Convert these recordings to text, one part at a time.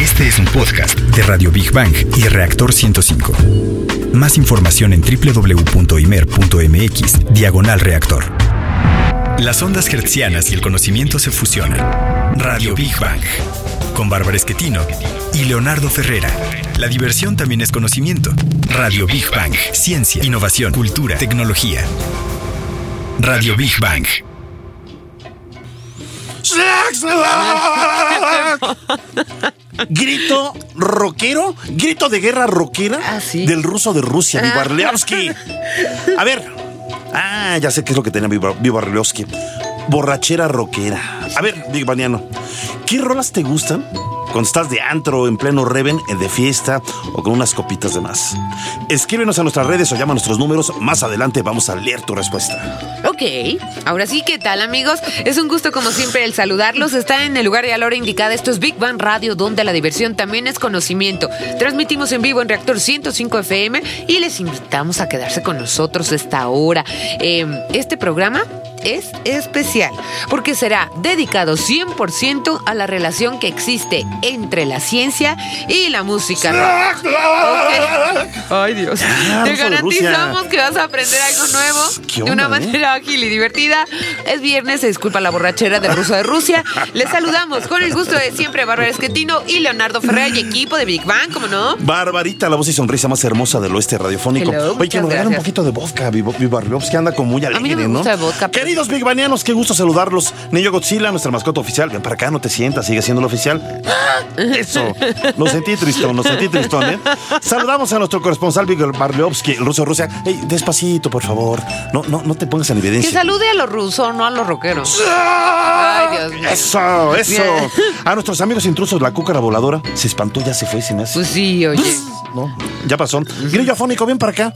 Este es un podcast de Radio Big Bang y Reactor 105. Más información en www.imer.mx, diagonal reactor. Las ondas hertzianas y el conocimiento se fusionan. Radio Big Bang. Con Bárbara Esquetino y Leonardo Ferrera. La diversión también es conocimiento. Radio Big Bang. Ciencia, innovación, cultura, tecnología. Radio Big Bang. Grito rockero, grito de guerra rockera Ah, sí. del ruso de Rusia, Vivarleovsky. A ver, ah, ya sé qué es lo que tenía Vivar- Vivarleovsky. Borrachera rockera. A ver, Big Baniano, ¿qué rolas te gustan cuando estás de antro, en pleno reven, eh, de fiesta o con unas copitas de más? Escríbenos a nuestras redes o llama a nuestros números. Más adelante vamos a leer tu respuesta. Ok, ahora sí, ¿qué tal amigos? Es un gusto como siempre el saludarlos. Está en el lugar y a la hora indicada. Esto es Big Bang Radio, donde la diversión también es conocimiento. Transmitimos en vivo en Reactor 105 FM y les invitamos a quedarse con nosotros esta hora. Eh, este programa es especial porque será dedicado 100% a la relación que existe entre la ciencia y la música. Ay Dios. Ya, Te garantizamos que vas a aprender algo nuevo ¿Qué de una eh? manera ágil y divertida. Es viernes, se disculpa la borrachera del ruso de Rusia. Les saludamos con el gusto de siempre, Bárbara Esquetino y Leonardo Ferrer y equipo de Big Bang, ¿cómo no? Barbarita, la voz y sonrisa más hermosa del oeste radiofónico. Hello, Oye, que nos regala un poquito de vodka, Vivarlovsky anda como muy A mí alegre, no me ¿no? gusta el vodka, pero- Queridos Big Banianos, qué gusto saludarlos. Niño Godzilla, nuestra mascota oficial. Ven para acá, no te sientas, sigue siendo el oficial. Eso. Lo sentí tristón, lo sentí tristón, ¿eh? Saludamos a nuestro corresponsal Vivarlovsky, el ruso de Rusia. Ey, despacito, por favor. No, no, no te pongas en Que salude a los rusos, no a los rockeros. Ay, Dios mío. Eso, eso. Bien. A nuestros amigos intrusos, la cúcara voladora, se espantó, ya se fue, se me hace. Pues sí, oye. No, ya pasó. Grillo afónico, ven para acá.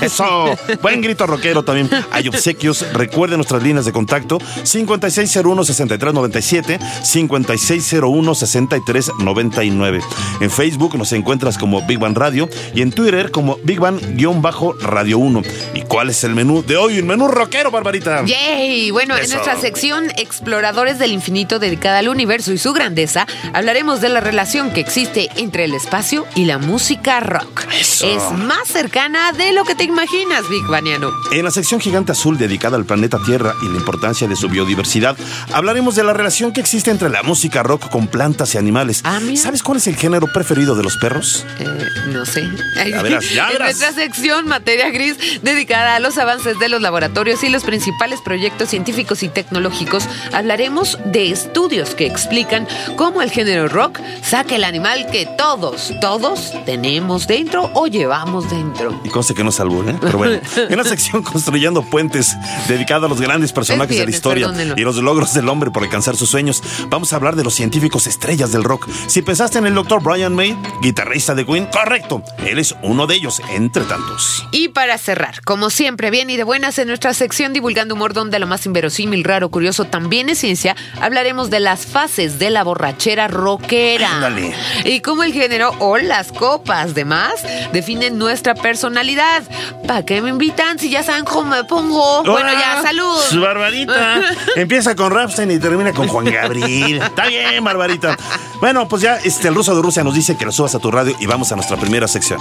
Eso, buen grito rockero también. Hay obsequios. Recuerden nuestras líneas de contacto: 5601-6397, 5601-6399. En Facebook nos encuentras como Big Bang Radio y en Twitter como Big Bang-Radio 1. ¿Y cuál es el menú de hoy? Un menú rockero, Barbarita. Yay! Bueno, en nuestra sección Exploradores del Infinito dedicada al universo y su grandeza, hablaremos de la relación que existe entre el espacio y la música rock. Eso. Es más cercana de lo que te imaginas, Big Baniano. En la sección Gigante Azul dedicada al planeta Tierra y la importancia de su biodiversidad, hablaremos de la relación que existe entre la música rock con plantas y animales. Ah. ¿Sabes cuál es el género preferido de los perros? Eh, no sé. Ya verás, ya en verás. nuestra sección Materia Gris, dedicada a los avances de los laboratorios y los principales proyectos científicos y tecnológicos, hablaremos de estudios que explican cómo el género rock saca el animal que todos, todos tenemos dentro o llevamos dentro. Y conste que no es albur, ¿eh? Pero bueno, en la sección Construyendo Puentes, dedicada a los grandes personajes de la historia y los logros del hombre por alcanzar sus sueños, vamos a hablar de los científicos estrellas del rock. Si pensaste en el doctor Brian May, guitarrista de Queen, correcto, él es uno de ellos, entre tantos. Y para cerrar, como siempre, bien y de buenas en nuestra sección Divulgando Humor, donde lo más inverosímil, raro, curioso también es ciencia, hablaremos de las fases de la borrachera rockera. Ándale. Y cómo el género o las copas de más definen nuestra personalidad. ¿Para qué me invitan si ya saben cómo me pongo? Bueno, ya, Su salud. Barbarita. Empieza con Rapstein y termina con Juan Gabriel. Está bien, Barbarita. Bueno, pues ya este, el ruso de Rusia nos dice que lo subas a tu radio y vamos a nuestra primera sección.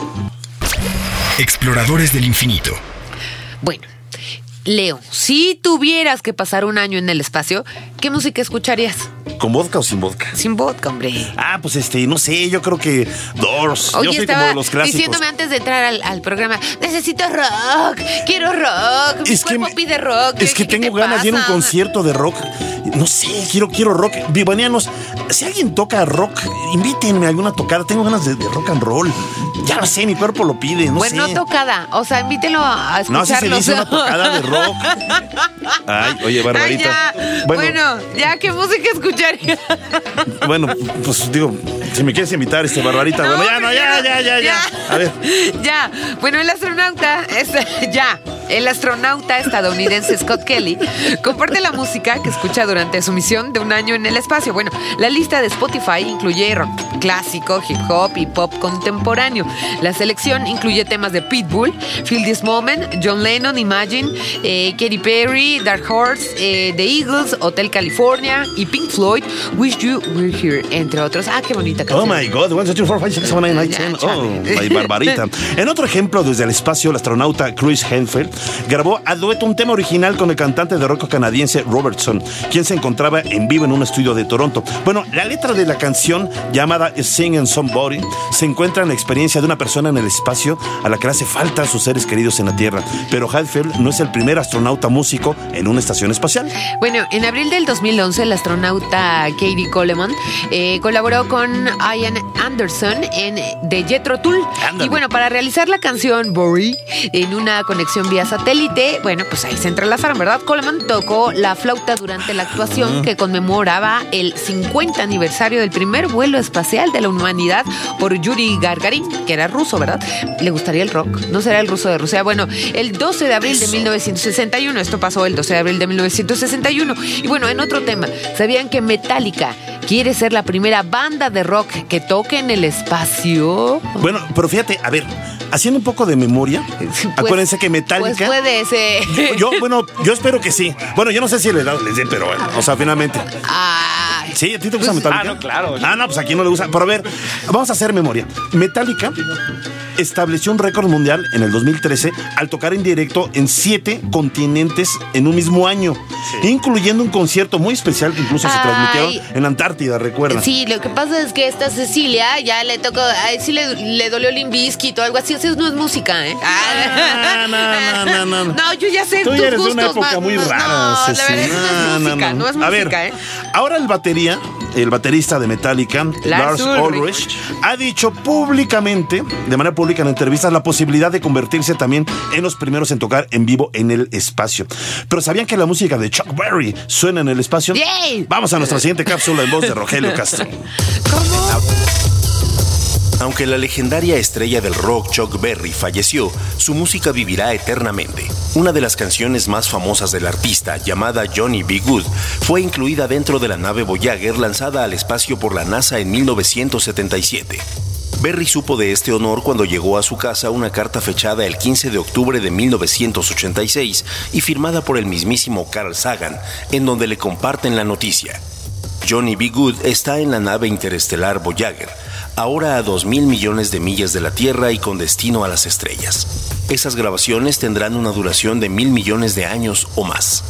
Exploradores del infinito. Bueno, Leo, si tuvieras que pasar un año en el espacio, ¿qué música escucharías? ¿Con vodka o sin vodka? Sin vodka, hombre. Ah, pues este, no sé, yo creo que Doors. yo soy como de los clásicos. diciéndome antes de entrar al, al programa, necesito rock, quiero rock, mi cuerpo me- pide rock. Es que ¿qué tengo te ganas de ir a un concierto de rock. No sé, quiero, quiero rock. Vivanianos, si alguien toca rock, invítenme a alguna tocada. Tengo ganas de, de rock and roll. Ya lo sé, mi cuerpo lo pide, no Bueno, sé. tocada, o sea, invítelo a No, así escucharlo. se dice una tocada de rock. Ay, oye, Ay, Barbarita. ya. Bueno, ya, ¿qué música Bueno, pues digo, si me quieres invitar, este Barbarita, bueno, ya, no, hombre, ya, ya, ya, ya. A ver. Ya, bueno, el astronauta es. Ya. el astronauta estadounidense Scott Kelly comparte la música que escucha durante su misión de un año en el espacio. Bueno, la lista de Spotify incluye rock clásico, hip hop y pop contemporáneo. La selección incluye temas de Pitbull, Feel This Moment, John Lennon, Imagine, eh, Katy Perry, Dark Horse, eh, The Eagles, Hotel California y Pink Floyd, Wish You Were Here, entre otros. Ah, qué bonita canción. Oh my God, 1, 2, 3, 4, 5, 6, 7, 8, 9, 10. Oh, my barbarita. En otro ejemplo, desde el espacio, el astronauta Chris Henfeld grabó a dueto un tema original con el cantante de rock canadiense Robertson, quien se encontraba en vivo en un estudio de Toronto. Bueno, la letra de la canción llamada Singing Somebody se encuentra en la experiencia de una persona en el espacio a la que le hace falta a sus seres queridos en la Tierra. Pero Henfeld no es el primer astronauta músico en una estación espacial. Bueno, en abril del 2011, el astronauta Katie Coleman eh, colaboró con Ian Anderson en The Jetro Tool. Y bueno, para realizar la canción Bory en una conexión vía satélite, bueno, pues ahí se entrelazaron, ¿verdad? Coleman tocó la flauta durante la actuación que conmemoraba el 50 aniversario del primer vuelo espacial de la humanidad por Yuri Gagarin, que era ruso, ¿verdad? ¿Le gustaría el rock? ¿No será el ruso de Rusia? Bueno, el 12 de abril de 1961, esto pasó el 12 de abril de 1961. Y bueno, en otro tema, ¿sabían que Metallica quiere ser la primera banda de rock que toque en el espacio? Bueno, pero fíjate, a ver, haciendo un poco de memoria, Pues- acuérdense que Metallica. Pues puede ser. Yo, bueno, yo espero que sí. Bueno, yo no sé si le da, les dé, pero bueno, o sea, finalmente. Ay. Sí, ¿a ti te gusta Metallica? ah, no, claro. Ah, no, pues aquí no le gusta. Pero a ver, vamos a hacer memoria. Metallica estableció un récord mundial en el 2013 al tocar en directo en siete continentes en un mismo año, incluyendo un concierto muy especial que incluso se Ay. transmitieron en la Antártida, recuerda. Sí, lo que pasa es que esta Cecilia ya le tocó, ay, sí le, le dolió el o algo así, eso no es música, ¿eh? Ah, no, no, no, no. No, yo ya sé Tú tus eres de una época muy rara, No, la verdad no es música, no, es música, A ver, ¿eh? ahora el batería, el baterista de Metallica, Lars, Lars Ulrich, ha dicho públicamente, de manera pública en entrevistas, la posibilidad de convertirse también en los primeros en tocar en vivo en el espacio. Pero ¿sabían que la música de Chuck Berry suena en el espacio? ¡Yay! Vamos a nuestra siguiente cápsula en voz de Rogelio Castro. Aunque la legendaria estrella del rock Chuck Berry falleció, su música vivirá eternamente. Una de las canciones más famosas del artista, llamada Johnny B. Good, fue incluida dentro de la nave Voyager lanzada al espacio por la NASA en 1977. Berry supo de este honor cuando llegó a su casa una carta fechada el 15 de octubre de 1986 y firmada por el mismísimo Carl Sagan, en donde le comparten la noticia. Johnny B. Good está en la nave interestelar Voyager, ahora a 2 mil millones de millas de la Tierra y con destino a las estrellas. Esas grabaciones tendrán una duración de mil millones de años o más.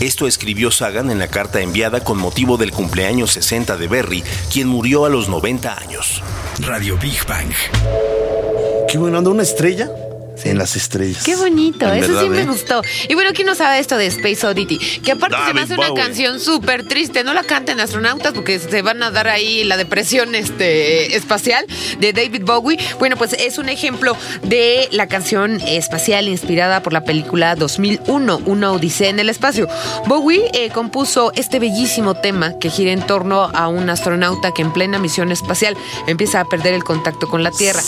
Esto escribió Sagan en la carta enviada con motivo del cumpleaños 60 de Berry, quien murió a los 90 años. Radio Big Bang. Qué bueno, anda una estrella en las estrellas. Qué bonito, En eso sí me ¿eh? gustó. Y bueno, ¿quién no sabe esto de Space Oddity? Que aparte se me David hace una canción súper triste. No la canten astronautas porque se van a dar ahí la depresión este, espacial de David Bowie. Bueno, pues es un ejemplo de la canción espacial inspirada por la película 2001, Una Odisea en el Espacio. Bowie eh, compuso este bellísimo tema que gira en torno a un astronauta que en plena misión espacial empieza a perder el contacto con la Tierra,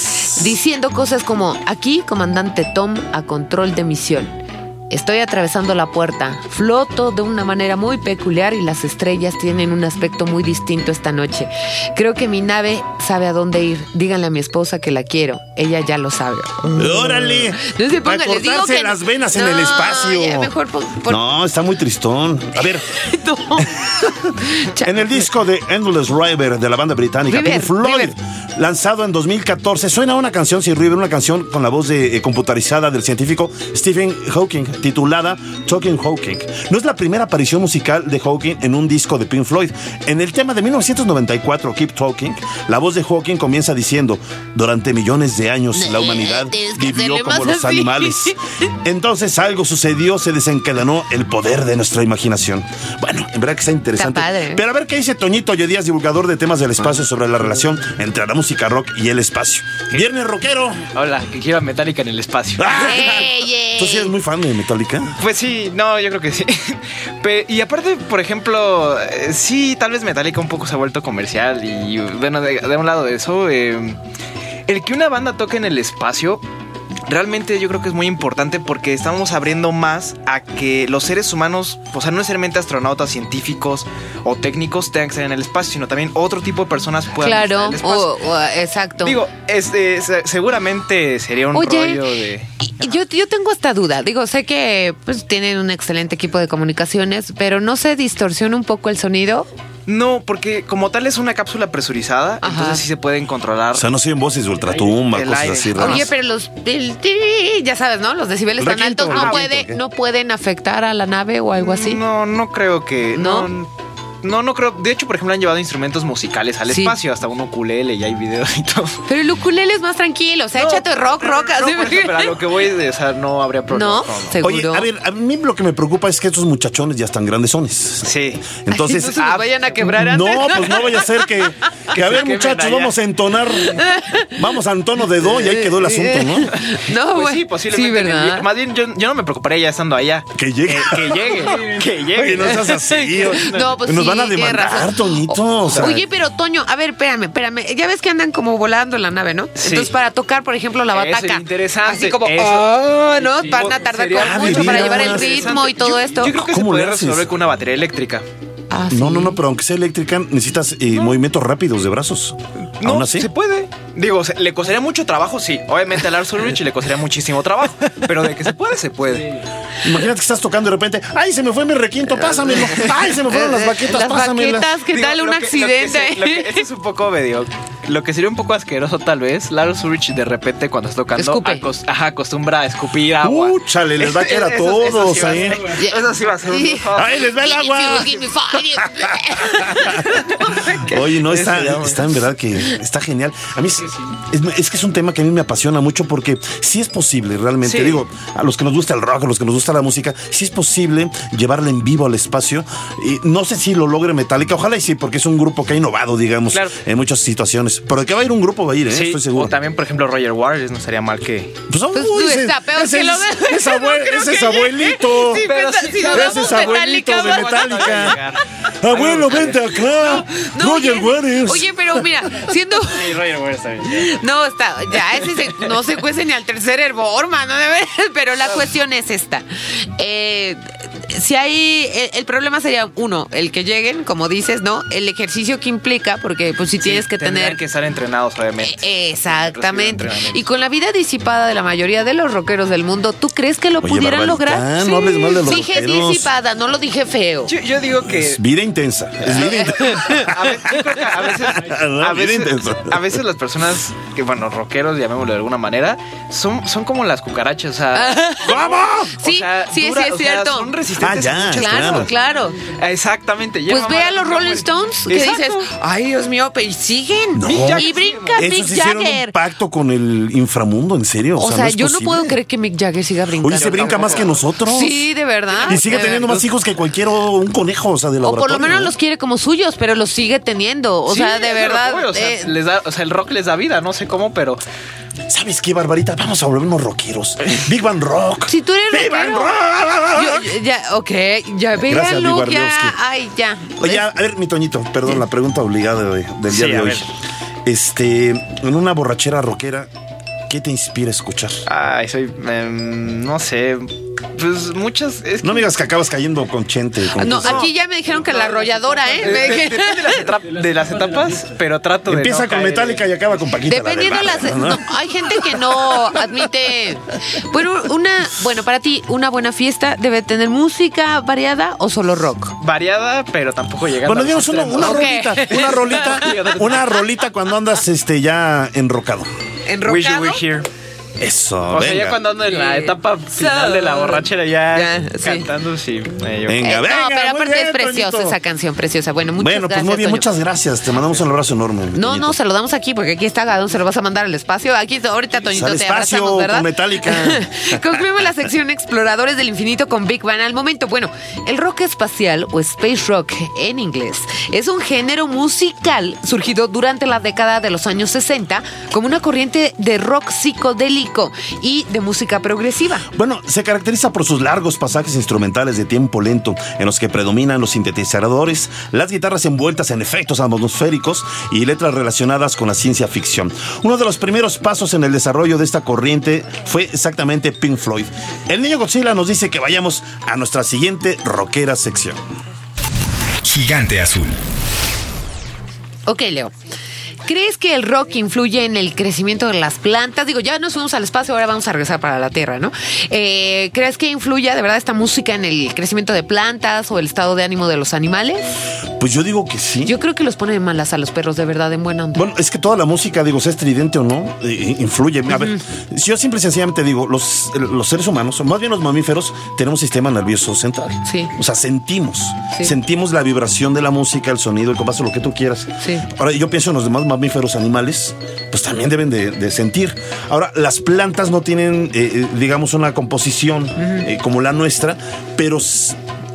diciendo cosas como, aquí, comandante Tom, a control de misión. Estoy atravesando la puerta, floto de una manera muy peculiar y las estrellas tienen un aspecto muy distinto esta noche. Creo que mi nave sabe a dónde ir. Díganle a mi esposa que la quiero. Ella ya lo sabe. ¡Órale! No se Para ponga, les digo cortarse que las venas en No, el espacio. ya mejor No, está muy tristón. A ver, No. En el disco de Endless River de la banda británica River, Pink Floyd, River. lanzado en 2014, suena una canción sin River, una canción con la voz de, eh, computarizada del científico Stephen Hawking, titulada Talking Hawking. No es la primera aparición musical de Hawking en un disco de Pink Floyd. En el tema de 1994, Keep Talking, la voz de Hawking comienza diciendo: Durante millones de años la humanidad vivió como los animales. Entonces algo sucedió, se desencadenó el poder de nuestra imaginación. Bueno, en verdad que está interesante. Está padre. Pero a ver qué dice Toñito Díaz, divulgador de temas del espacio, sobre la relación entre la música rock y el espacio. Viernes rockero. Hola, que quiero a Metallica en el espacio. ¿Tú sí eres muy fan de Metallica? Pues sí, no, yo creo que sí. Y aparte, por ejemplo, eh, sí, tal vez Metallica un poco se ha vuelto comercial. Y bueno, de, un lado de eso, eh, el que una banda toque en el espacio realmente yo creo que es muy importante porque estamos abriendo más a que los seres humanos, o sea, no necesariamente astronautas, científicos o técnicos tengan que estar en el espacio, sino también otro tipo de personas puedan estar Claro, en el espacio. o- o- exacto. Digo, este, se- seguramente sería un Oye, rollo de... yo, yo tengo esta duda. Digo, sé que pues, tienen un excelente equipo de comunicaciones, pero ¿no se distorsiona un poco el sonido? No, porque como tal es una cápsula presurizada, Ajá. entonces sí se pueden controlar. O sea, no siguen voces de ultratumba, cosas aire. así raras. Oye, pero los del ya sabes, ¿no? Los decibeles El tan altos no requinto, puede, ¿qué? no pueden afectar a la nave o algo así. No, no creo que. ¿No? No. No, no creo. De hecho, por ejemplo, han llevado instrumentos musicales al Sí. espacio, hasta un ukulele y hay videos y todo. Pero el ukulele es más tranquilo, o sea, No, échate rock, rock. no, así. eso, pero a lo que voy, de, o sea, no habría problema. No, con- seguro. Oye, a ver, a mí lo que me preocupa es que estos muchachones ya están grandesones. Sí. Entonces, no se nos vayan a quebrar antes. No, pues no vaya a ser que, que a ver, muchachos, allá. vamos a entonar, vamos a un tono de do y ahí quedó el asunto, ¿no? No, Pues güey. sí, posiblemente. Sí, ¿verdad? Más bien, yo, yo no me preocuparía ya estando allá. Que llegue. Que, que llegue. que llegue. Oye, no seas así. No, pues Nos van a demandar. Toñito. o sea. Oye, pero Toño, a ver, espérame, espérame. Ya ves que andan como volando en la nave, ¿no? Sí. Entonces, para tocar, por ejemplo, la Eso bataca. es interesante. Así como, Eso- ah, ¿no? Sí. Van a tardar Ah, mucho para llevar el ritmo y todo Yo- esto. Yo creo que se ¿Cómo puede resolver con una batería eléctrica. Ah, No, sí. no, no, pero aunque sea eléctrica, necesitas eh, movimientos rápidos de brazos. No, Aún así. se puede. Digo, se- le costaría mucho trabajo, sí. Obviamente a Lars Ulrich le costaría muchísimo trabajo. Pero de que se puede, se puede. Imagínate que estás tocando de repente, ¡ay, se me fue mi requinto, pásamelo! ¡Ay, se me fueron las baquetas, Las pásamelas! baquetas, ¿qué Digo, tal un lo que- lo que accidente? lo que- esto es un poco medio. Lo que sería un poco asqueroso, tal vez. Lars Ulrich de repente, cuando está tocando, Escupe. ajá, acostumbra a escupir agua. ¡Uh, chale! Les va a caer a Eso- eso todos sí va a ahí. ser- Eso sí va a ser un. ¡Ay, les va el Give me agua! Oye, no, está, está en verdad que está genial. A mí es, es que es un tema que a mí me apasiona mucho porque sí es posible realmente. Sí. Digo, a los que nos gusta el rock, a los que nos gusta la música, sí es posible llevarla en vivo al espacio. Y no sé si lo logre Metallica, ojalá y sí, porque es un grupo que ha innovado, digamos, Claro. en muchas situaciones. Pero de que va a ir un grupo, va a ir, ¿eh? Sí, estoy seguro. o también, por ejemplo, Roger Waters, no sería mal que. Pues, Pues, ese- está peor ese que lo ese no ese es que abuelito. Sí, Pero si ese es abuelito de Metallica. Abuelo, vente acá. No, Roger oye, Waters. Oye, pero mira, siendo. Sí, Roger Waters también. No, está, ya ese se- no se cuece ni al tercer hervor, mano, de veras. Pero la cuestión es esta. Eh, si hay. El, el problema sería, uno, el que lleguen, como dices, ¿no? El ejercicio que implica, porque pues si tienes que tener. que estar entrenados, obviamente. Eh, Exactamente. Y con la vida disipada de la mayoría de los rockeros del mundo, ¿tú crees que lo Oye, pudieran lograr? no hables mal de los Dije rockeros. disipada, no lo dije feo. Yo, yo digo que. Es vida intensa. Es vida intensa. A veces, No, a, bien veces, intenso. a veces las personas que, bueno, rockeros, llamémoslo de alguna manera, son, son como las cucarachas. O sea, ¡Vamos! Sí, o sea, sí, dura- sí, es o sea, cierto. son resistentes Ah, ya, muchas Claro, claro. Exactamente. Pues ve a los Rolling. Stones que Exacto. dices, ay Dios mío, pero y siguen. No. Y brinca Mick hicieron Jagger. un pacto con el inframundo, en serio. O sea, yo no puedo creer que Mick Jagger siga brincando. Oye, se brinca más que nosotros. Sí, de verdad. Y sigue teniendo verdad. más hijos que cualquier o- un conejo, o sea, de O laboratorio. por lo menos los quiere como suyos, pero los sigue teniendo. O Sí, sea, de verdad. que voy, o, sea, eh, les da, o sea, el rock les da vida, no sé cómo, pero ¿Sabes qué, Barbarita? Vamos a volvernos rockeros. Big Bang Rock. si tú eres Big Bang rockero. Rock. yo- ya, ok, ya Gracias, véanlo, ya. Ay, ya. Oye, a ver, mi Toñito, perdón, la pregunta obligada de- del día Sí, de a hoy. ver. Este, en una borrachera rockera, ¿qué te inspira a escuchar? ay, soy em, no sé, pues muchas es No me digas que acabas cayendo con Chente. con No, cosas. aquí ya me dijeron que la arrolladora, ¿eh? de- de- depende de las, de las etapas, pero trato de Empieza no con caer- Metallica y acaba con Paquita. la Dependiendo de del las. ¿no? no, hay gente que no admite. Bueno, una. Bueno, para ti, una buena fiesta debe tener música variada o solo rock. variada, pero tampoco llegando Bueno, digamos una, una Ok. rolita, una rolita, una rolita cuando andas este ya enrocado. ¿Enrocado? Wish you were here. Eso, O sea, ya venga. cuando ando en la etapa final de la borrachera ya, Ya, sí. cantando, sí. eh, yo- Venga. Eh, venga, no, pero aparte bien, es preciosa Toñito. esa canción, preciosa. Bueno, muchas Bueno, pues gracias. muy bien, Toño. muchas gracias. Te mandamos un abrazo enorme. No, Toñito. no, se lo damos aquí porque aquí está Gadón, se lo vas a mandar al espacio. Aquí ahorita Toñito Al te espacio abrazamos, ¿verdad? con Metallica. Concluimos la sección Exploradores del Infinito con Big Bang. Al momento, bueno, el rock espacial o space rock en inglés es un género musical surgido durante la década de los años 60 como una corriente de rock psicodélico y de música progresiva. Bueno, se caracteriza por sus largos pasajes instrumentales de tiempo lento, en los que predominan los sintetizadores, las guitarras envueltas en efectos atmosféricos y letras relacionadas con la ciencia ficción. Uno de los primeros pasos en el desarrollo de esta corriente fue exactamente Pink Floyd. El niño Godzilla nos dice que vayamos a nuestra siguiente rockera sección. Gigante Azul. Ok, Leo. ¿Crees que el rock influye en el crecimiento de las plantas? Digo, ya nos fuimos al espacio, ahora vamos a regresar para la Tierra, ¿no? Eh, ¿Crees que influye de verdad esta música en el crecimiento de plantas o el estado de ánimo de los animales? Pues yo digo que sí. Yo creo que los pone de malas a los perros, de verdad, en buena onda. Bueno, es que toda la música, digo, sea estridente o no, eh, influye. A ver, si yo simple y sencillamente digo, los, los seres humanos, o más bien los mamíferos, tenemos sistema nervioso central. Sí. O sea, sentimos. Sí. Sentimos la vibración de la música, el sonido, el compás, lo que tú quieras. Sí. Ahora, yo pienso en los demás mamíferos animales, pues también deben de, de sentir. Ahora, las plantas no tienen, eh, eh, digamos, una composición eh, como la nuestra, pero...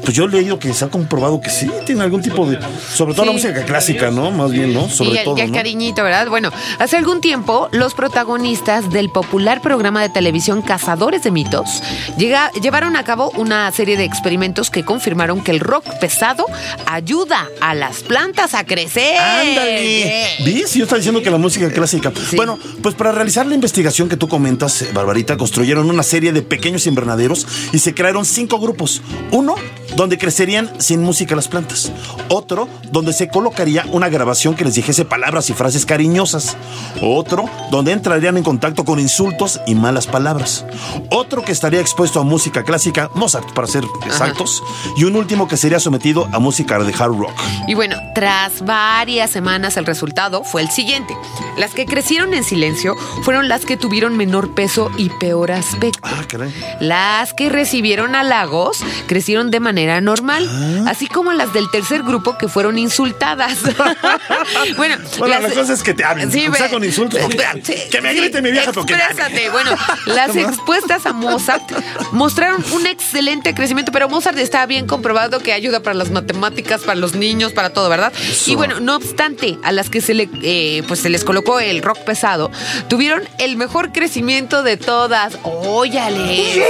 Pues yo he leído que se ha comprobado que sí tiene algún tipo de. Sobre todo la música clásica, ¿no? Más bien, ¿no? Sobre y el, todo. y el ¿no? cariñito, ¿verdad? Bueno, hace algún tiempo, los protagonistas del popular programa de televisión Cazadores de Mitos llega- llevaron a cabo una serie de experimentos que confirmaron que el rock pesado ayuda a las plantas a crecer. ¡Ándale! ¿Ves? Yo estaba diciendo que la música clásica. Sí. Bueno, pues para realizar la investigación que tú comentas, eh, Barbarita, construyeron una serie de pequeños invernaderos y se crearon cinco grupos. Uno, donde crecerían sin música las plantas. Otro, donde se colocaría una grabación que les dijese palabras y frases cariñosas. Otro, donde entrarían en contacto con insultos y malas palabras. Otro que estaría expuesto a música clásica, Mozart, para ser exactos. Y un último que sería sometido a música de hard rock. Y bueno, tras varias semanas el resultado fue el siguiente. Las que crecieron en silencio fueron las que tuvieron menor peso y peor aspecto. Ah, caray. Las que recibieron halagos crecieron de manera normal, Ah. así como las del tercer grupo que fueron insultadas. bueno, Bueno, la cosa es que te hablen, sea ve- con insultos, porque hablen. Que me grite mi vieja, pero que me hable. Exprésate. Bueno, las expuestas a Mozart mostraron un excelente crecimiento, pero Mozart está bien comprobado que ayuda para las matemáticas, para los niños, para todo, ¿verdad? Y bueno, no obstante, a las que se le, eh, pues se les colocó el rock pesado, tuvieron el mejor crecimiento de todas. Óyale.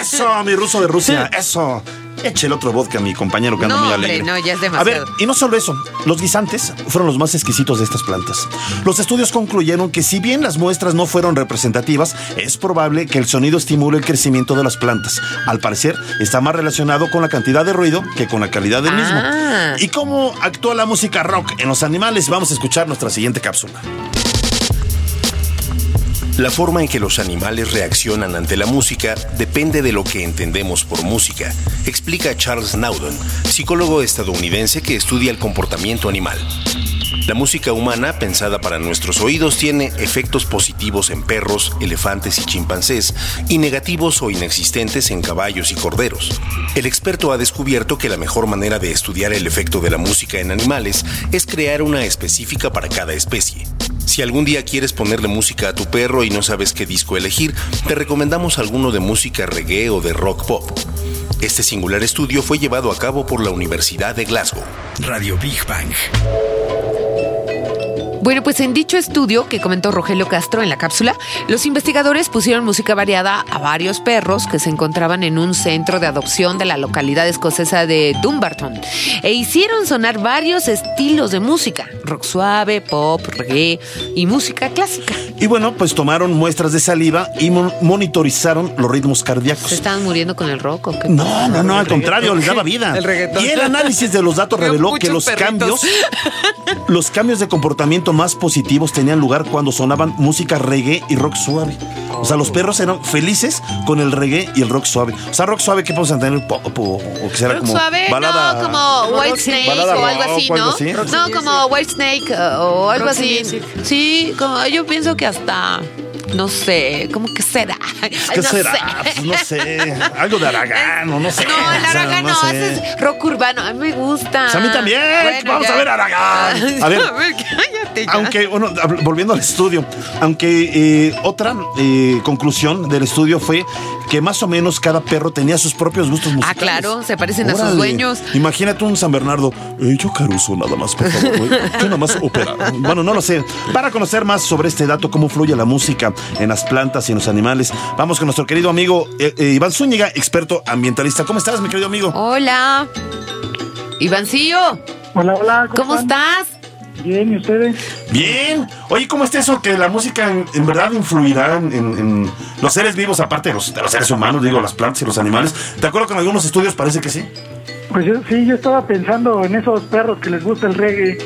Eso, mi ruso de Rusia, eso. Eche el otro vodka a mi compañero que anda No, muy hombre, alegre. no, ya es A ver, demasiado. y no solo eso, los guisantes fueron los más exquisitos de estas plantas. Los estudios concluyeron que si bien las muestras no fueron representativas, es probable que el sonido estimule el crecimiento de las plantas. Al parecer, está más relacionado con la cantidad de ruido que con la calidad del mismo. Ah. ¿Y cómo actúa la música rock en los animales? Vamos a escuchar nuestra siguiente cápsula. La forma en que los animales reaccionan ante la música depende de lo que entendemos por música, explica Charles Naudon, psicólogo estadounidense que estudia el comportamiento animal. La música humana, pensada para nuestros oídos, tiene efectos positivos en perros, elefantes y chimpancés y negativos o inexistentes en caballos y corderos. El experto ha descubierto que la mejor manera de estudiar el efecto de la música en animales es crear una específica para cada especie. Si algún día quieres ponerle música a tu perro y no sabes qué disco elegir, te recomendamos alguno de música reggae o de rock pop. Este singular estudio fue llevado a cabo por la Universidad de Glasgow. Radio Big Bang. Bueno, pues en dicho estudio que comentó Rogelio Castro en la cápsula, los investigadores pusieron música variada a varios perros que se encontraban en un centro de adopción de la localidad escocesa de Dumbarton e hicieron sonar varios estilos de música, rock suave, pop, reggae y música clásica. Y bueno, pues tomaron muestras de saliva y mon- monitorizaron los ritmos ¿Se cardíacos. estaban muriendo con el rock o qué? No, no, no, al contrario, les daba vida. El reggaetón. Y el análisis de los datos reveló que los perritos. cambios, los cambios de comportamiento más positivos tenían lugar cuando sonaban música reggae y rock suave. O sea, los perros eran felices con el reggae y el rock suave. O sea, rock suave, ¿qué podemos entender? Pop o, o que será Rock como suave, balada. no, como White Snake balada o algo así, algo ¿no? así. No, como White Snake o algo así. Music. Sí, como yo pienso que hasta, no sé, ¿cómo que será? ¿Qué no será? sé. Pues no sé. Algo de Aragán o no sé. No, el O sea, Aragán no, sé. es rock urbano. A mí me gusta. Pues a mí también. Vamos a ver Aragán. A ver. cállate ya. Aunque, bueno, volviendo al estudio, aunque eh, otra eh, conclusión del estudio fue que más o menos cada perro tenía sus propios gustos Ah, musicales. claro, se parecen a sus dueños. Imagínate un San Bernardo. Eh, yo Caruso nada más, por favor. Yo nada más opera. Bueno, no lo sé. Para conocer más sobre este dato, cómo fluye la música en las plantas y en los animales, vamos con nuestro querido amigo eh, eh, Iván Zúñiga, experto ambientalista. ¿Cómo estás, mi querido amigo? Hola. Ivancillo, Hola, hola. ¿cómo estás? Bien, ¿y ustedes? Bien. Oye, ¿cómo está eso que la música en, en verdad influirá en, en- en los seres vivos, aparte de los, de los seres humanos, digo, las plantas y los animales? ¿Te acuerdo que en algunos estudios parece que sí? Pues yo, sí, yo estaba pensando en esos perros que les gusta el reggae.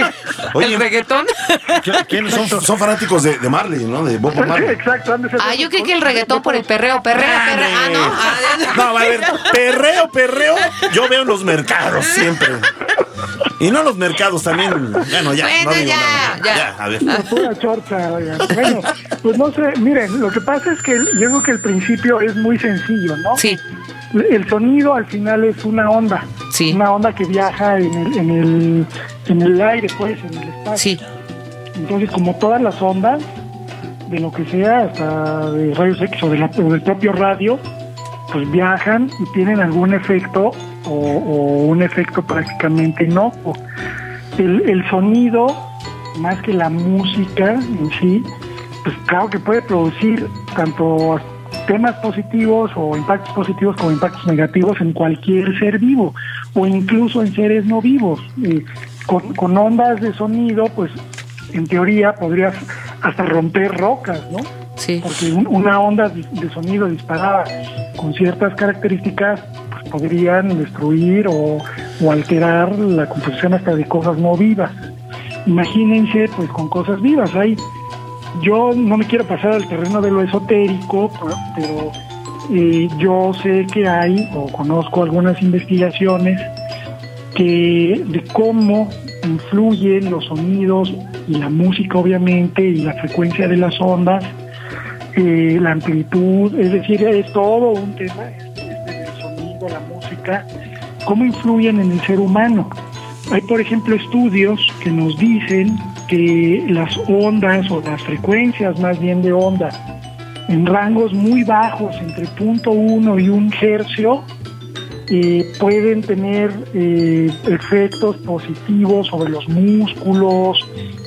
Oye, ¿El reggaetón? ¿qui- ¿quiénes son, son fanáticos de, de Marley, no? De Bob Marley. Exacto, Ah, yo creí que el reggaetón por el perreo, perreo, perreo. Ah, no. Ah, No, a ver, perreo, perreo, yo veo en los mercados siempre. Y no los mercados también. Bueno, ya. Bueno, no digo ya, nada. ya. a ver. Pura chorcha, oigan. Bueno, pues no sé, miren, lo que pasa es que yo creo que el principio es muy sencillo, ¿no? Sí, El sonido al final es una onda. Sí. Una onda que viaja en el, en el, en el aire, pues, en el espacio. sí. Entonces, como todas las ondas, de lo que sea, hasta de rayos X o, de la- o del propio radio, pues viajan y tienen algún efecto o, o un efecto prácticamente inocuo. El, el sonido, más que la música en sí, pues claro que puede producir tanto temas positivos o impactos positivos como impactos negativos en cualquier ser vivo o incluso en seres no vivos. Eh, con, con ondas de sonido, pues en teoría podrías hasta romper rocas, ¿no? Sí. Porque un- una onda de sonido disparada con ciertas características podrían destruir o, o alterar la composición hasta de cosas no vivas. Imagínense pues con cosas vivas. Hay, yo no me quiero pasar al terreno de lo esotérico, pero- eh, yo sé que hay o conozco algunas investigaciones que de cómo influyen los sonidos y la música obviamente y la frecuencia de las ondas, eh, la amplitud, es decir, es todo un tema, la música, cómo influyen en el ser humano. Hay, por ejemplo, estudios que nos dicen que las ondas o las frecuencias más bien de onda en rangos muy bajos, entre punto uno y un hercio, eh, pueden tener eh, efectos positivos sobre los músculos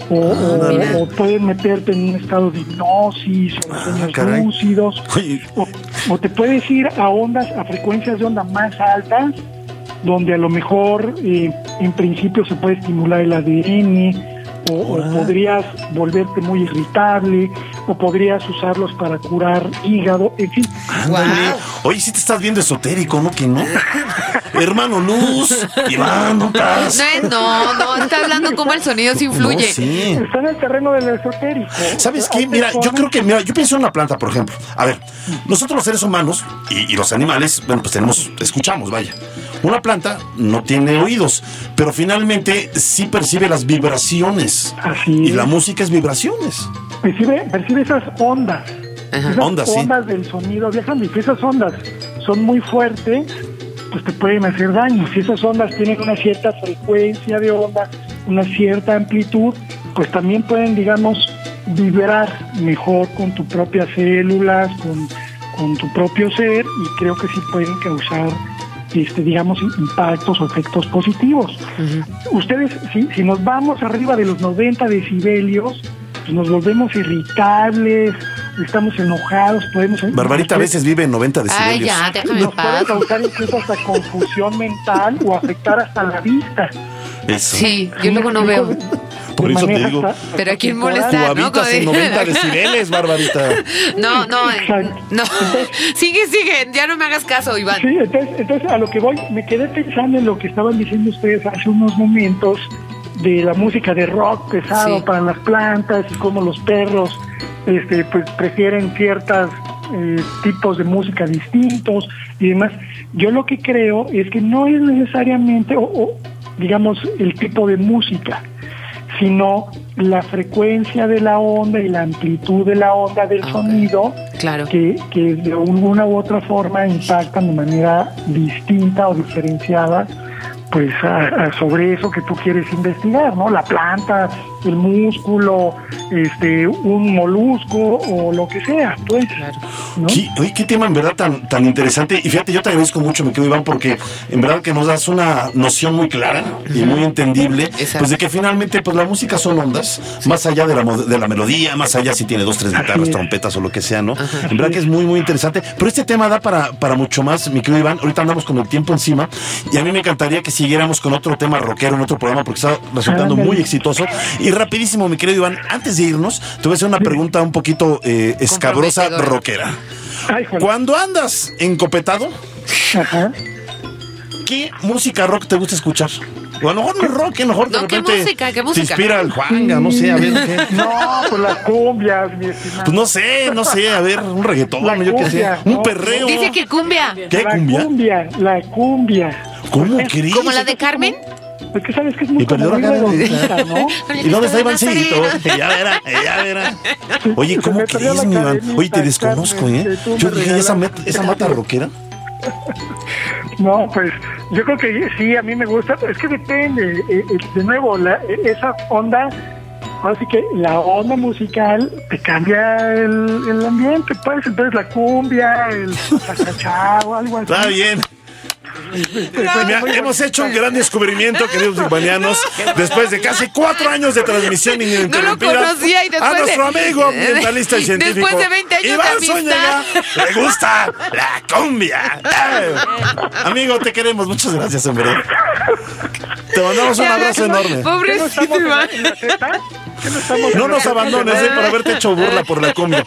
o, o- o pueden meterte en un estado de hipnosis o en sueños caray. lúcidos Oye, o, o te puedes ir a ondas, a frecuencias de onda más altas, donde a lo mejor eh, en principio se puede estimular el ADN, o, o podrías volverte muy irritable, o podrías usarlos para curar hígado, en fin. ándale. Oye, sí te estás viendo esotérico, ¿no? Que no. Hermano Luz, Iván, Lucas. No, no, no, está hablando cómo el sonido se influye. No, sí. Está en el terreno del esotérico. ¿Sabes qué? Mira, yo creo que, mira, yo pienso en una planta, por ejemplo. A ver, nosotros los seres humanos y, y los animales, bueno, pues tenemos, escuchamos, vaya. Una planta no tiene oídos, pero finalmente sí percibe las vibraciones. Así Y la música es vibraciones. Percibe, percibe esas ondas. Ajá. Esas Ondas, sí. del sonido viajando. Y si esas ondas son muy fuertes, pues te pueden hacer daño. Si esas ondas tienen una cierta frecuencia de onda, una cierta amplitud, pues también pueden, digamos, vibrar mejor con tus propias células, con, con tu propio ser, y creo que sí pueden causar, este, digamos, impactos o efectos positivos. Ustedes, si, si nos vamos arriba de los 90 decibelios, pues nos volvemos irritables, estamos enojados, podemos... Barbarita a veces vive en 90 decibelios. Ay, ya, déjame nos puede causar incluso hasta confusión mental o afectar hasta la vista. Eso. Sí, yo luego no veo. Por eso te digo. hasta- Pero ¿a quién molesta? Tú ¿no? habitas en Como de- 90 decibeles, Barbarita. No, no, eh, Exacto. no. Sigue, sigue, ya no me hagas caso, Iván. Sí, entonces, entonces a lo que voy, me quedé pensando en lo que estaban diciendo ustedes hace unos momentos de la música de rock pesado Sí. para las plantas y cómo los perros este, pues, prefieren ciertos tipos de música distintos y demás. Yo lo que creo es que no es necesariamente, o, o, digamos, el tipo de música, sino la frecuencia de la onda y la amplitud de la onda del Ah, sonido Claro. que, que de una u otra forma impactan de manera distinta o diferenciada pues a- a sobre eso que tú quieres investigar, ¿no? La planta, el músculo, este, un molusco o lo que sea, pues. ¿no? ¿Qué, oye, qué tema en verdad tan, tan interesante. Y fíjate, yo te agradezco mucho, mi querido Iván, porque en verdad que nos das una noción muy clara y muy entendible, Exacto. pues de que finalmente pues la música son ondas, más allá de la, de la melodía, más allá si tiene dos, tres guitarras, trompetas o lo que sea, ¿no? En verdad que es muy, muy interesante. Pero este tema da para, para mucho más, mi querido Iván. Ahorita andamos con el tiempo encima y a mí me encantaría que siguiéramos con otro tema rockero en otro programa porque está resultando muy exitoso. Y rapidísimo, mi querido Iván, antes de irnos, te voy a hacer una pregunta un poquito eh, escabrosa rockera. Cuando andas encopetado. ¿qué música rock te gusta escuchar? O a lo mejor no es rock, a lo mejor de No, ¿qué repente música? ¿Qué te música? inspira el Juanga, no sé, a ver qué. No, pues las cumbias, mi estimado. Pues no sé, no sé, a ver, un reggaetón, La yo qué sé, un ¿no? perreo. Dice que cumbia. ¿Qué la cumbia? cumbia, la cumbia. ¿Cómo crees? ¿Como la de Carmen? Es que sabes que es muy Y perdió la cara de- ¿no? ¿Y dónde está Ivancito? Nazareno. Ya verá, ya verá. Oye, ¿cómo crees, mi Iván? Oye, te desconozco, ¿eh? Yo dije, ¿esa, esa mata rockera? No, pues yo creo que sí, a mí me gusta, es que depende. eh, eh, de nuevo, la- eh, esa onda, así que la onda musical te cambia el, el ambiente, pues entonces la cumbia, el chachachá o algo así. Está bien. Mira, hemos hecho un gran descubrimiento, queridos urbanianos, después de casi cuatro años de transmisión ininterrumpida. No y A nuestro de- amigo ambientalista y científico. Después de 20 años de Iván amistad. Zúñiga, le gusta la cumbia. Amigo, te queremos. Muchas gracias, verdad. Te mandamos un abrazo enorme. ¿Qué no Pobrecito Iván. ¿Qué no nos abandones eh, por haberte hecho burla por la cumbia.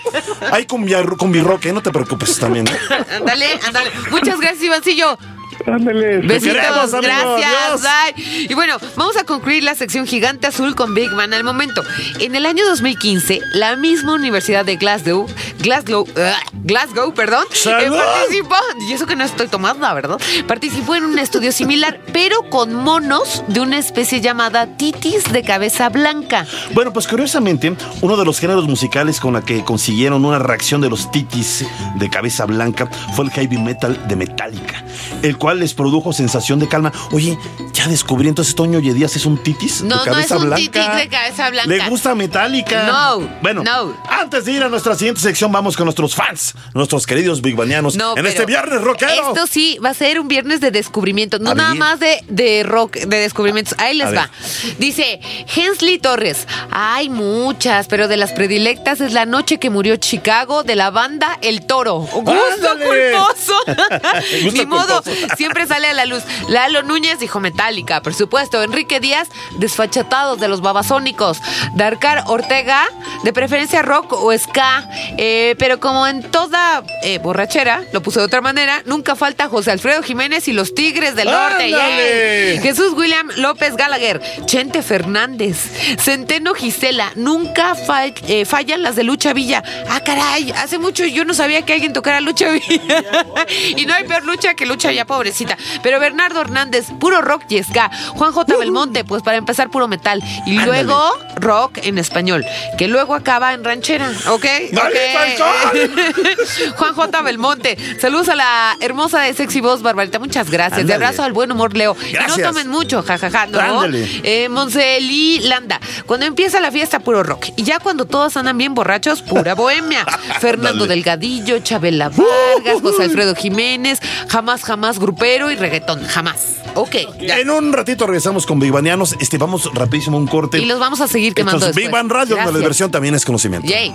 Hay cumbia, cumbirroque, ¿eh? no te preocupes también. ¿eh? Ándale, ándale. Muchas gracias, Ivancillo. Ándale. Besitos, gracias. Bye. Y bueno, vamos a concluir la sección Gigante Azul con Big Man al momento. En el año 2015, la misma Universidad de Glasgow, Glasgow, ah, Glasgow, perdón, eh, participó, y eso que no estoy tomando, ¿verdad? Participó en un estudio similar, pero con monos de una especie llamada titis de cabeza blanca. Bueno, pues curiosamente, uno de los géneros musicales con la que consiguieron una reacción de los titis de cabeza blanca fue el heavy metal de Metallica, el cual les produjo sensación de calma. Oye, ya descubrí entonces Toño Oye Díaz es un titis No, de no es cabeza un blanca. titis de cabeza blanca. Le gusta Metallica. No, Bueno, no. antes de ir a nuestra siguiente sección, vamos con nuestros fans, nuestros queridos bigbanianos, No, en este viernes rockero. Esto sí va a ser un viernes de descubrimiento, no A nada más de, de rock, de descubrimientos. Ahí les A va. Dice Hensley Torres. Hay muchas, pero de las predilectas es la noche que murió Chicago de la banda El Toro. Gusto culposo. Gusto Ni modo. Siempre sale a la luz. Lalo Núñez dijo Metallica, por supuesto. Enrique Díaz, desfachatados de los babasónicos. Darkar Ortega, de preferencia rock o ska. Eh, pero como en toda eh, borrachera, lo puso de otra manera, nunca falta José Alfredo Jiménez y los Tigres del Norte. ¡Yay! Jesús William López Gallagher, Chente Fernández, Centeno Gisela, nunca fall- eh, fallan las de Lucha Villa. Ah, caray, hace mucho yo no sabía que alguien tocara Lucha Villa. y no hay peor lucha que Lucha ya pobrecita. Pero Bernardo Hernández, puro rock y ska. Juan J. Belmonte, pues para empezar puro metal. Y Ándale. luego rock en español, que luego acaba en ranchera, ¿ok? ¡Dale, Ok. Juan J. Belmonte, saludos a la hermosa de sexy voz, Barbarita, muchas gracias. De abrazo al buen humor, Leo. Y no tomen mucho, jajaja, ¿no? Ándale. Eh, Monselí Landa, cuando empieza la fiesta, puro rock. Y ya cuando todos andan bien borrachos, pura bohemia. Fernando. Delgadillo, Chabela Vargas, José Alfredo Jiménez, jamás, jamás grupero y reggaetón, jamás. Ok, ya. En un ratito regresamos con Bigbanianos. Este, vamos rapidísimo a un corte. Y los vamos a seguir quemando Esto es Big después. Bang Radio, donde la diversión también es conocimiento. Yay.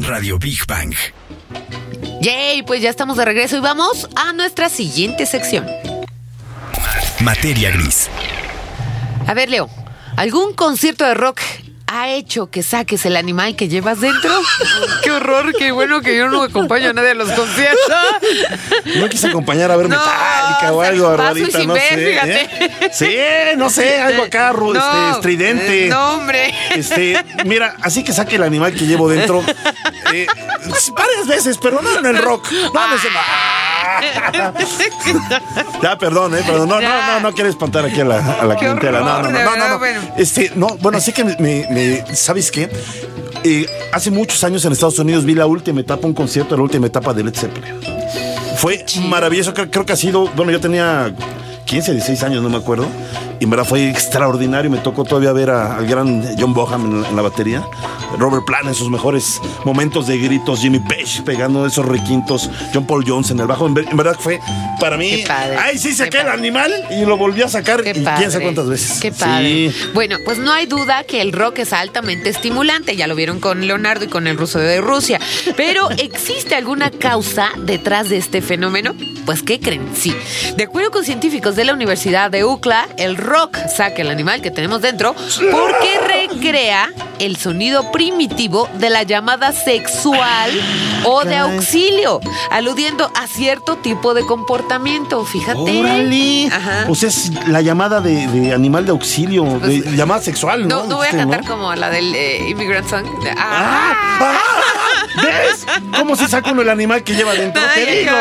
Radio Big Bang. Yay, pues ya estamos de regreso y vamos a nuestra siguiente sección. Materia gris. A ver, Leo, ¿algún concierto de rock ha hecho que saques el animal que llevas dentro? qué horror, qué bueno que yo no acompaño a nadie a los conciertos. No quise acompañar a ver No, Metallica o algo, sin no ver, sé. fíjate. ¿eh? Sí, no sé, algo acá, ru- este, No, estridente. No, hombre. Este, mira, así que saque el animal que llevo dentro eh, varias veces, pero no en el rock. No, no, Ah. no. Ya, perdón, eh, perdón. No, no, no, no quiero espantar aquí a la, a la Qué clientela. No, no, no, no, no, no. Este, no, bueno, así que me, me- me- ¿sabes qué? Eh, hace muchos años en Estados Unidos vi la última etapa, un concierto la última etapa de Led Zeppelin. Fue maravilloso, creo, creo que ha sido, bueno, yo tenía 15, 16 años, no me acuerdo. Y en verdad fue extraordinario. Me tocó todavía ver a- al gran John Boham en, la- en la batería. Robert Plant en sus mejores momentos de gritos. Jimmy Page pegando esos requintos. John Paul Jones en el bajo. En, en verdad fue para mí. Qué padre. Ay, sí, Qué saqué el animal y lo volví a sacar. Qué y padre. quién sabe cuántas veces. Qué padre. Sí. Bueno, pues no hay duda que el rock es altamente estimulante. Ya lo vieron con Leonardo y con el ruso de Rusia. Pero ¿existe alguna causa detrás de este fenómeno? Pues ¿qué creen? Sí. De acuerdo con científicos de la Universidad de UCLA, el rock saca el animal que tenemos dentro porque recrea el sonido primitivo de la llamada sexual o de auxilio, aludiendo a cierto tipo de comportamiento. Fíjate. ¡Órale! Ajá. Pues es la llamada de, de animal de auxilio, de Pues, llamada sexual, ¿no? No, no voy a Dijiste, cantar como la del eh, Immigrant Song. de- ¡Ah! ¡Ah! ¡Ah! ¿Ves? ¿Cómo se saca uno el animal que lleva dentro? Ay, Te digo.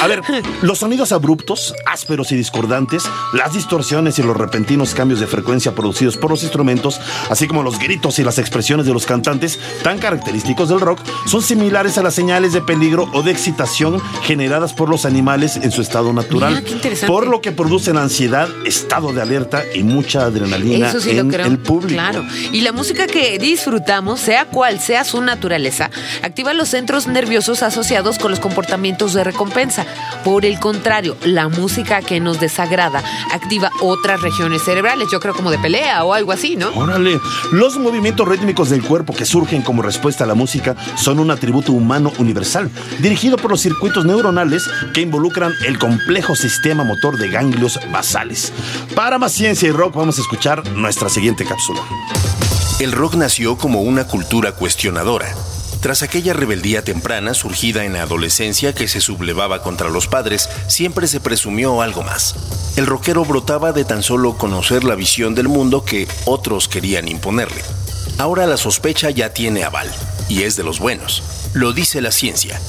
A ver, los sonidos abruptos, ásperos y discordantes, las distorsiones y los repentinos cambios de frecuencia producidos por los instrumentos, así como los gritos y las expresiones de los cantantes tan característicos del rock, son similares a las señales de peligro o de excitación generadas por los animales en su estado natural. Mira, qué interesante. Por lo que producen ansiedad, estado de alerta y mucha adrenalina sí en el público. Claro. Y la música que disfrutamos, sea cual sea su naturaleza, activa los centros nerviosos asociados con los comportamientos de recompensa. Por el contrario, la música que nos desagrada activa otras regiones cerebrales, yo creo como de pelea o algo así, ¿no? Órale, los movimientos rítmicos del cuerpo que surgen como respuesta a la música son un atributo humano universal, dirigido por los circuitos neuronales que involucran el complejo sistema motor de ganglios basales. Para más ciencia y rock vamos a escuchar nuestra siguiente cápsula. El rock nació como una cultura cuestionadora. Tras aquella rebeldía temprana surgida en la adolescencia que se sublevaba contra los padres, siempre se presumió algo más. El rockero brotaba de tan solo conocer la visión del mundo que otros querían imponerle. Ahora la sospecha ya tiene aval, y es de los buenos. Lo dice la ciencia.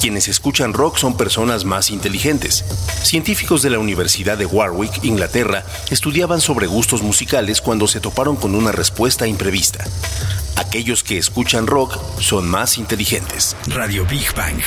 Quienes escuchan rock son personas más inteligentes. Científicos de la Universidad de Warwick, Inglaterra, estudiaban sobre gustos musicales cuando se toparon con una respuesta imprevista. Aquellos que escuchan rock son más inteligentes. Radio Big Bang.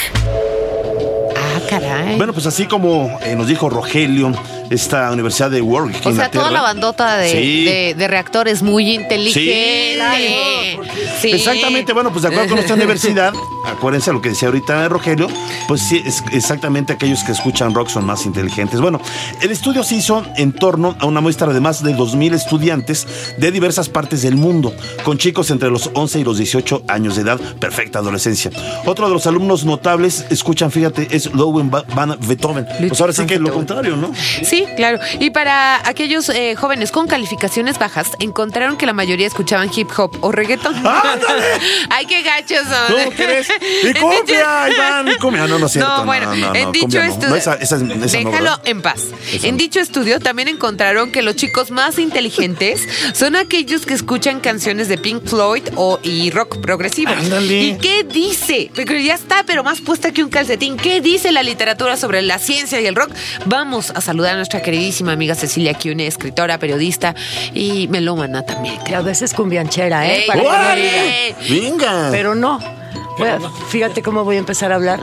Ah, caray. Bueno, pues así como eh, nos dijo Rogelio, esta Universidad de Warwick, o sea, Inglaterra. toda la bandota de, Sí. de- de reactores muy inteligente. Sí. Exactamente, bueno, pues de acuerdo con esta universidad, acuérdense lo que decía ahorita Rogelio, pues sí, es exactamente aquellos que escuchan rock son más inteligentes. Bueno, el estudio se hizo en torno a una muestra de más de 2.000 estudiantes de diversas partes del mundo, con chicos entre los 11 y los 18 años de edad, perfecta adolescencia. Otro de los alumnos notables, escuchan, fíjate, es Lowen Va- van Beethoven. Pues ahora sí que lo contrario, ¿no? Sí, claro. Y para aquellos eh, jóvenes con calificaciones bajas, encontraron que la mayoría escuchaban hip hop o reggaeton. ¡Ándale! Ay, qué gachos son. ¿Cómo crees? Y cumbia, Iván, y cumbia. No, no es cierto. No, no, bueno, no, no, en no, dicho no. estudio. No, esa- esa- esa no, déjalo en paz. Esa en no. dicho estudio también encontraron que los chicos más inteligentes son aquellos que escuchan canciones de Pink Floyd o y rock progresivo. Ándale. ¿Y qué dice? Porque ya está, pero más puesta que un calcetín. ¿Qué dice la literatura sobre la ciencia y el rock? Vamos a saludar a nuestra queridísima amiga Cecilia Cune, escritora, periodista y melómana también. Y a veces cumbianchera, ¿eh? Ey, Para que no ¡Órale! digan. Venga. Pero no. Voy a- fíjate cómo voy a empezar a hablar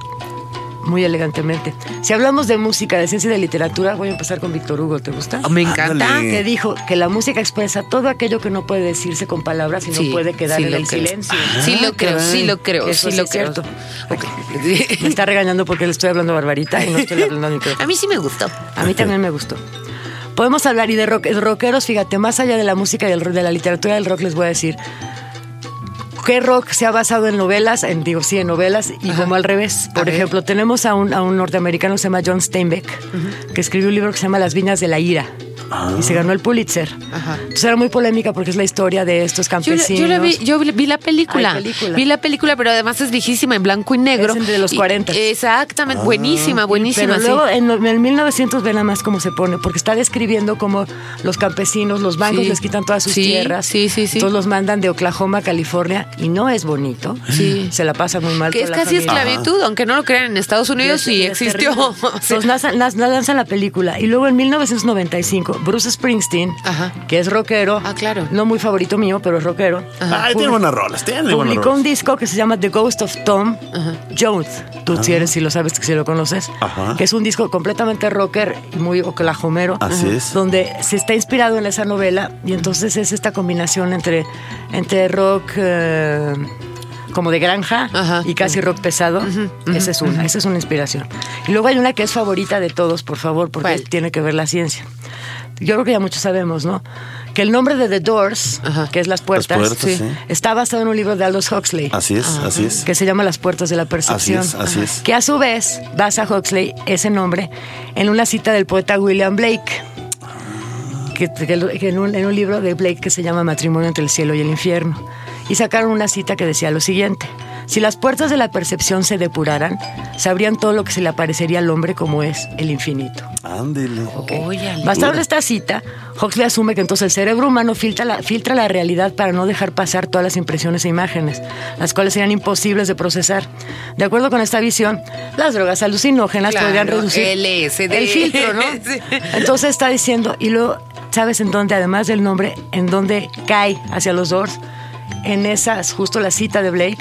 muy elegantemente. Si hablamos de música, de ciencia y de literatura, voy a empezar con Víctor Hugo, ¿te gusta? Me encanta. Ándale. Que dijo que la música expresa todo aquello que no puede decirse con palabras y no puede quedar sí en el creo. silencio. Sí lo creo, sí lo creo, Eso sí sí lo es creo. cierto. Ok. Me está regañando porque le estoy hablando barbarita y no estoy hablando al micrófono. A mí sí me gustó. A mí también me gustó. Podemos hablar y de rock, de rockeros, fíjate, más allá de la música y rock- de la literatura del rock, les voy a decir. ¿Qué rock se ha basado en novelas? En, digo, sí, en novelas, y como al revés. A Por ver. ejemplo, tenemos a un, a un norteamericano que se llama John Steinbeck, que escribió un libro que se llama Las Viñas de la Ira. Y se ganó el Pulitzer. Ajá. Entonces era muy polémica porque es la historia de estos campesinos. yo la vi, yo vi la película. Vi la película, pero además es viejísima, en blanco y negro. Es de los Y- 40. Exactamente, buenísima, buenísima. Pero sí. luego en, en el 1900 ve nada más cómo se pone, porque está describiendo cómo los campesinos, los bancos Sí. les quitan todas sus Sí, tierras. sí, sí, sí. Entonces los mandan de Oklahoma a California y no es bonito. Sí. Se la pasa muy mal. que es casi familia. esclavitud, aunque no lo crean en Estados Unidos, Y es existió. Entonces lanzan la película y luego en 1995 Bruce Springsteen, Ajá. que es rockero. Ah, claro. No muy favorito mío, pero es rockero. Ay, tiene buenas rolas, tiene buenas Publicó un disco que se llama The Ghost of Tom Jones. Tú si eres, si lo sabes, si lo conoces. Ajá. Que es un disco completamente rocker y muy oklahomero. Así es. Donde se está inspirado en esa novela y entonces es esta combinación entre, entre rock... eh, como de granja Ajá. y casi rock pesado. esa es una, esa es una inspiración. Y luego hay una que es favorita de todos, por favor, porque ¿Cuál? tiene que ver la ciencia. Yo creo que ya muchos sabemos, ¿no? Que el nombre de The Doors, Ajá. que es Las Puertas, puertas, sí. está basado en un libro de Aldous Huxley Así es, así es. que se llama Las Puertas de la Percepción. Así es, así es. Que a su vez basa Huxley ese nombre en una cita del poeta William Blake. Que, que- que en, un, en un libro de Blake que se llama Matrimonio entre el cielo y el infierno. Y sacaron una cita que decía lo siguiente. Si las puertas de la percepción se depuraran, sabrían todo lo que se le aparecería al hombre como es el infinito. Ándele. Óyale. Basado en esta cita, Huxley asume que entonces el cerebro humano filtra la, filtra la realidad para no dejar pasar todas las impresiones e imágenes, las cuales serían imposibles de procesar. De acuerdo con esta visión, las drogas alucinógenas Claro, podrían reducir LSD. el filtro, ¿no? Sí. Entonces está diciendo, y luego, ¿sabes en dónde? Además del nombre, en dónde cae hacia los Doors, en esas, justo la cita de Blake,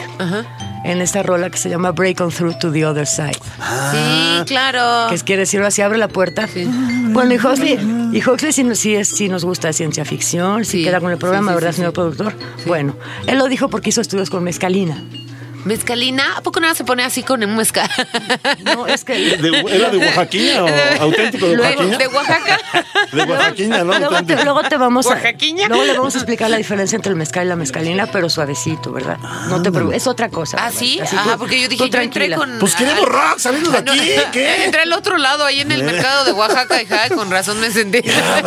en esta rola que se llama Break on Through to the Other Side Sí, claro. que es- quiere decir así abre la puerta. Bueno, y Huxley, y Huxley sí, sí, sí nos gusta ciencia ficción, sí, Sí, queda con el programa, sí, sí, ¿verdad, sí, señor sí. productor? Bueno, él lo dijo porque hizo estudios con mezcalina. Mezcalina, ¿a poco nada se pone así con un mezcal? No, es que... De- ¿Era de Oaxaqueña o auténtico de Luego, Oaxaqueña? ¿De Oaxaca? De Oaxaqueña, ¿no? Luego te, Auténtico. luego te vamos a ¿Oaxaqueña? luego le vamos a explicar la diferencia entre el mezcal y la mezcalina, pero suavecito, ¿verdad? No te preocupes, es otra cosa. ¿Ah, sí? Así Ajá, tú- porque yo dije, yo entré con... Pues queremos Ay, rock, salimos de ah, aquí, ¿qué? Entré al otro lado, ahí en el mercado de Oaxaca, y ay, con razón me. Ah,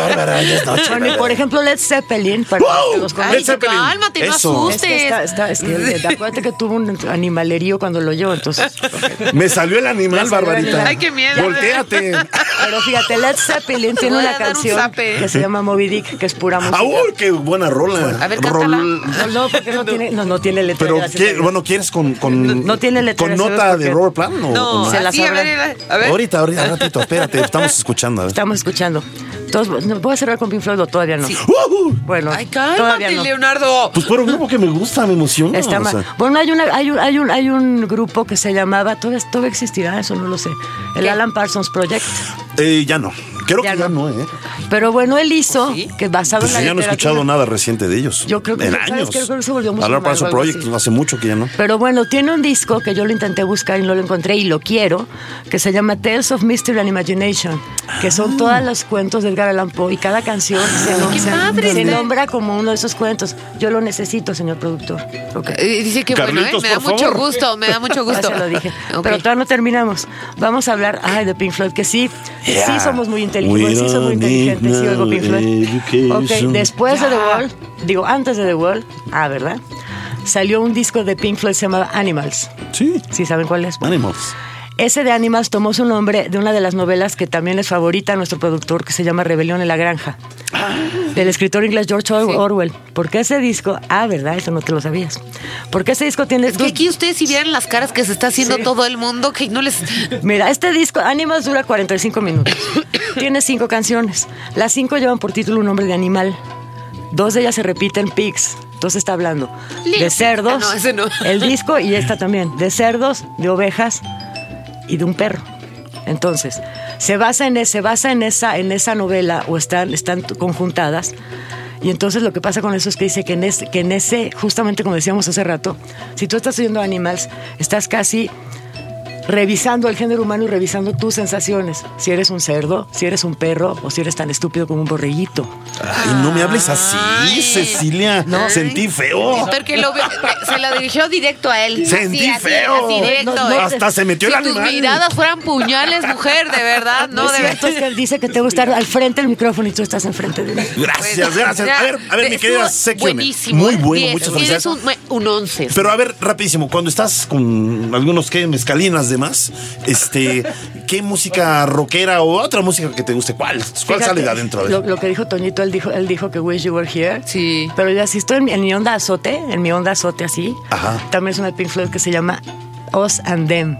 noche. Bueno, y por ejemplo, Led Zeppelin, para los Ay, Led Zeppelin. cálmate, no Eso. Es que asustes. está, está- es que, acuérdate que tuvo un animalerío cuando lo oyó, entonces. Me salió el animal, salió el Barbarita. animal. Ay, qué miedo. Volteate. Pero fíjate, Led Zeppelin tiene una un canción que se llama Moby Dick, que es pura música. ¡Ah, uy, qué buena rola! A ver, cántala. No, no, porque no tiene, no, no tiene letra. Pero, bueno, ¿quieres con, con, No tiene letra, con ¿sabes nota de? Robert Plant? o- o No, Se la así, a ver, a ver. Ahorita, ahorita, ratito, espérate, estamos escuchando. A ver. Estamos escuchando. Entonces, ¿no ¿puedo cerrar con Pink Floyd o todavía no? Sí. ¡Ujú! Bueno, Ay, todavía cálmate, no. Leonardo. Pues por un grupo que me gusta, me emociona. Está o sea. Bueno, hay, una, hay, un, hay, un, hay un grupo que se llamaba, todavía, todavía existirá, eso no lo sé, el ¿Qué? Alan Parsons Project. Eh, ya no. Creo Ya que ya no. ¿eh? Pero bueno, él hizo, ¿Sí? que basado Pues en la ya no he escuchado nada reciente de ellos. Yo creo que- En ¿sabes años. Creo que se volvió mucho Hablar para su o algo Project así. hace mucho que ya no. Pero bueno, tiene un disco que yo lo intenté buscar y no lo encontré y lo quiero, que se llama Tales of Mystery and Imagination, que son todos los cuentos de Edgar Allan Poe y cada canción se, qué se- padre se está. nombra como uno de esos cuentos. Yo lo necesito, señor productor. Ok. Eh, Dice que bueno, ¿eh? Me da mucho favor. gusto, me da mucho Ya gusto. se lo dije. Ok. Pero todavía no terminamos. Vamos a hablar ay, de Pink Floyd, que sí, sí somos muy We inteligentes, sí soy muy inteligente, sí oigo Pink Floyd. Ok, después de The Wall, digo, antes de The Wall, ah, ¿verdad? Salió un disco de Pink Floyd llamaba Animals. Sí. ¿Sí saben cuál es? Bueno, Animals. Ese de Animals tomó su nombre de una de las novelas que también es favorita a nuestro productor, que se llama Rebelión en la Granja, del escritor inglés George Or- Sí. Orwell. Porque ese disco, ah, ¿verdad? Eso no te lo sabías. Porque ese disco tiene... Es que aquí ustedes si vieran las caras que se está haciendo Sí. todo el mundo, que no les... Mira, este disco, Animals, dura 45 minutos. Tiene cinco canciones. Las cinco llevan por título un nombre de animal. Dos de ellas se repiten, Pigs. Entonces está hablando de cerdos. Ah, no, ese no. El disco y esta también. De cerdos, de ovejas y de un perro. Entonces, se basa en, e- se basa en, esa, en esa novela o están, están conjuntadas. Y entonces lo que pasa con eso es que dice que en, ese, que en ese, justamente como decíamos hace rato, si tú estás oyendo Animals, estás casi revisando el género humano y revisando tus sensaciones. Si eres un cerdo, si eres un perro o si eres tan estúpido como un borreguito. Ay, no me hables así, Ay. Cecilia. No. Sentí feo. Porque lo, se lo dirigió directo a él. Sentí Así, feo. así, directo. No, no. Hasta se metió si el tus animal. miradas fueran puñales, mujer, de verdad, no, de cierto, es que él dice que te gusta estar al frente del micrófono y tú estás enfrente de él. Gracias, gracias. A ver, a ver, mi querida Sekione. Buenísimo. Muy bueno, Diez. muchas Tienes felicidades. un, un once. Pero a ver, rapidísimo, cuando estás con algunos que mezcalinas demás, este, ¿qué música rockera o otra música que te guste? ¿Cuál? ¿Cuál Fíjate, sale de adentro? Lo, lo que dijo Toñito, él dijo, él dijo que Wish You Were Here. Sí. Pero ya si estoy en, mi- en mi onda azote, en mi onda azote así, Ajá. también es una Pink Floyd que se llama Us and Them.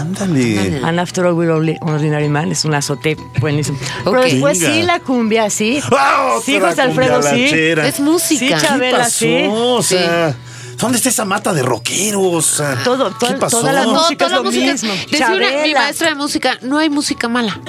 Ándale. And After All We're Only Ordinary Man. Es un azote buenísimo. Pero Ok. después Venga. sí la cumbia, sí. ¡Ah, Sí, José Alfredo, sí. Es música. Sí, Chabela, pasó? sí. O sea, ¿dónde está esa mata de rockeros? O sea, Todo- ¿Qué toda- pasó? toda la No, música toda es lo mismo. Decía una- mi maestra de música, no hay música mala.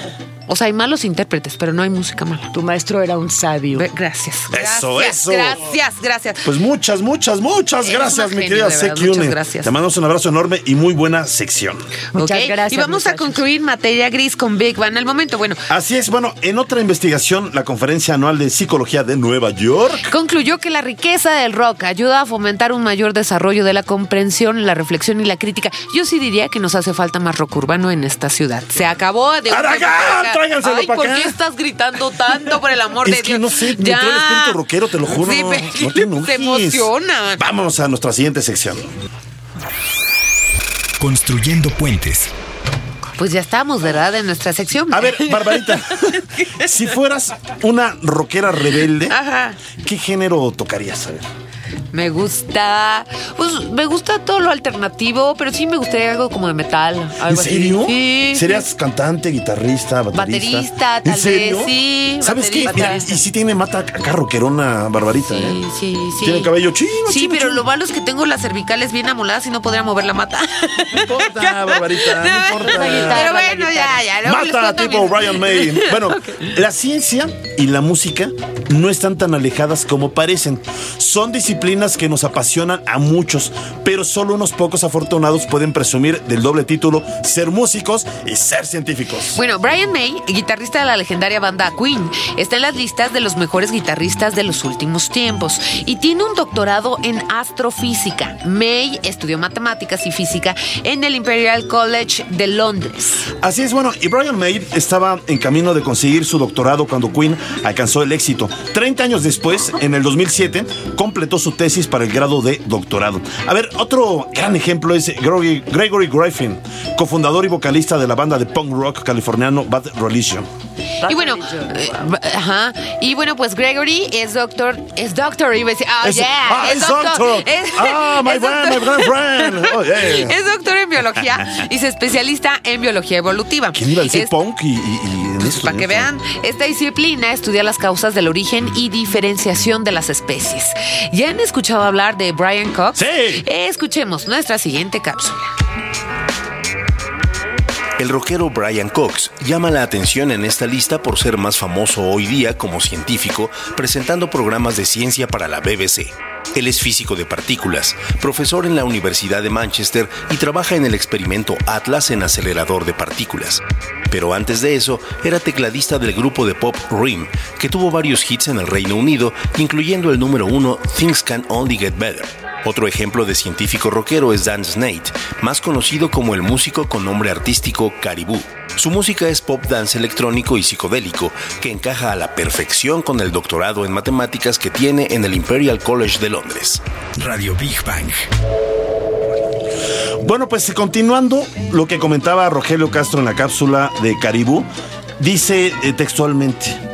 O sea, hay malos intérpretes, pero no hay música mala. Tu maestro era un sabio. Gracias. Eso, gracias, eso. Gracias, gracias. Pues muchas, muchas, muchas gracias, mi querida muchas gracias. Te mandamos un abrazo enorme y muy buena sección. Muchas Ok, gracias, Y vamos a concluir materia gris con Big Bang. Al momento, bueno, Así es, bueno, en otra investigación, la Conferencia Anual de Psicología de Nueva York concluyó que la riqueza del rock ayuda a fomentar un mayor desarrollo de la comprensión, la reflexión y la crítica. Yo sí diría que nos hace falta más rock urbano en esta ciudad. Se acabó de ¡Aragán! Para acá. Tráiganselo Ay, ¿por acá. qué estás gritando tanto por el amor Es de que Dios? no sé, me entró el espíritu rockero, te lo juro. Sí, no te enojes. se emociona. Vamos a nuestra siguiente sección. Construyendo puentes. Pues ya estamos, ¿verdad? En nuestra sección. A ver, Barbarita, si fueras una rockera rebelde, Ajá. ¿qué género tocarías? A ver. Me gusta. Pues me gusta todo lo alternativo, pero sí me gustaría algo como de metal. ¿En Algo así. serio? Sí. ¿Serías cantante, guitarrista, baterista? Baterista, ¿En tal vez, serio? sí, ¿Sabes qué? Mira, y sí tiene mata acá rockerona, Barbarita, Sí, ¿eh? sí, sí. Tiene cabello chino, Sí, chino, pero chino. lo malo es que tengo las cervicales bien amoladas y no podría mover la mata. No importa, Barbarita, no importa. Pero bueno, ya, ya. luego Mata tipo Brian May. Bueno, la ciencia y la música no están tan alejadas como parecen. Son disciplinas que nos apasionan a muchos, pero solo unos pocos afortunados pueden presumir del doble título ser músicos y ser científicos. Bueno, Brian May, guitarrista de la legendaria banda Queen, está en las listas de los mejores guitarristas de los últimos tiempos y tiene un doctorado en astrofísica. May estudió matemáticas y física en el Imperial College de Londres. Así es, bueno, y Brian May estaba en camino de conseguir su doctorado cuando Queen alcanzó el éxito. 30 años después, en el 2007, completó su tesis para el grado de doctorado. A ver, otro gran ejemplo es Gregory, Gregory Griffin, cofundador y vocalista de la banda de punk rock californiano Bad Religion. Y bueno, eh, ajá. Y bueno, pues Gregory es doctor, es doctor, iba a decir, ah, Es- yeah, ah, es doctor. es- Ah, my es friend, doctor- my friend. Oh, yeah. Es doctor en biología y se especialista en biología evolutiva. ¿Quién iba a decir punk y, y- y Para que vean, esta disciplina estudia las causas del origen y diferenciación de las especies. ¿Ya han escuchado hablar de Brian Cox? Sí. Escuchemos nuestra siguiente cápsula. El rockero Brian Cox llama la atención en esta lista por ser más famoso hoy día como científico presentando programas de ciencia para la BBC. Él es físico de partículas, profesor en la Universidad de Manchester y trabaja en el experimento Atlas en acelerador de partículas. Pero antes de eso, era tecladista del grupo de pop Rim, que tuvo varios hits en el Reino Unido, incluyendo el número uno Things Can Only Get Better. Otro ejemplo de científico rockero es Dan Snate, más conocido como el músico con nombre artístico Caribou. Su música es pop dance electrónico y psicodélico, que encaja a la perfección con el doctorado en matemáticas que tiene en el Imperial College de Londres. Radio Big Bang. Bueno, pues continuando lo que comentaba Rogelio Castro en la cápsula de Caribú, dice eh, textualmente,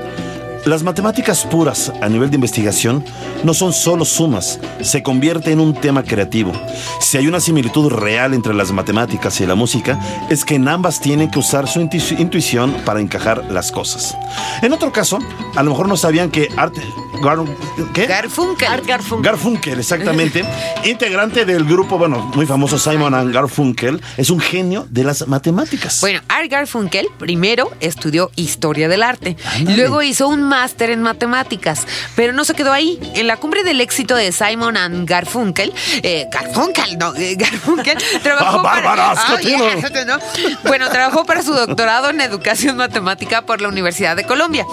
las matemáticas puras a nivel de investigación no son solo sumas, se convierte en un tema creativo. Si hay una similitud real entre las matemáticas y la música, es que en ambas tienen que usar su intu- intuición para encajar las cosas. En otro caso, a lo mejor no sabían que Art... Gar- ¿qué? Garfunkel. Art Garfunkel. Garfunkel, exactamente. Integrante del grupo, bueno, muy famoso Simon and Garfunkel, es un genio de las matemáticas. Bueno, Art Garfunkel primero estudió historia del arte, Ándale. luego hizo un máster en matemáticas, pero no se quedó ahí. En la cumbre del éxito de Simon and Garfunkel, eh, Garfunkel, no, eh, Garfunkel trabajó Ah, para, Oh, bueno, trabajó para su doctorado en educación matemática por la Universidad de Colombia.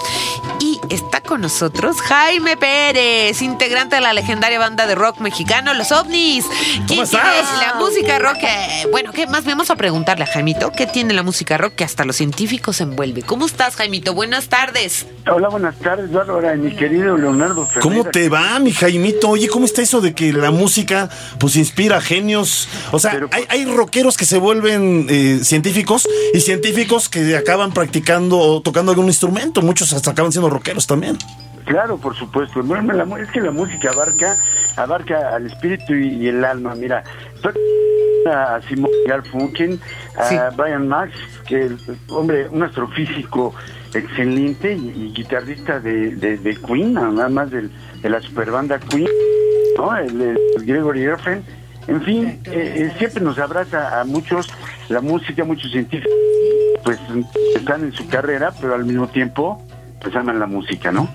Y está con nosotros Jaime Pérez, integrante de la legendaria banda de rock mexicano Los OVNIs. ¿Quién ¿Cómo tiene estás? la música rock? eh, bueno, ¿qué más? Vamos a preguntarle a Jaimito, ¿qué tiene la música rock que hasta los científicos envuelve? ¿Cómo estás, Jaimito? Buenas tardes. Hola, buenas tardes, Bárbara, mi querido Leonardo Ferreira. ¿Cómo te va, mi Jaimito? Oye, ¿cómo está eso de que la música pues inspira genios? O sea, Pero, hay, hay rockeros que se vuelven eh, científicos y científicos que acaban practicando o tocando algún instrumento. Muchos hasta acaban siendo rockeros también. Claro, por supuesto. Bueno, la es que la música abarca, abarca al espíritu y, y el alma. Mira, a Simon Garfunkel, a Sí. Brian Max, que hombre, un astrofísico excelente y, y guitarrista de, de, de Queen, nada más del- de, la superbanda Queen, ¿no? El, el Gregory Irving. En fin, eh, eh, siempre nos abraza a muchos la música, muchos científicos, pues están en su carrera, pero al mismo tiempo, pues aman la música, ¿no?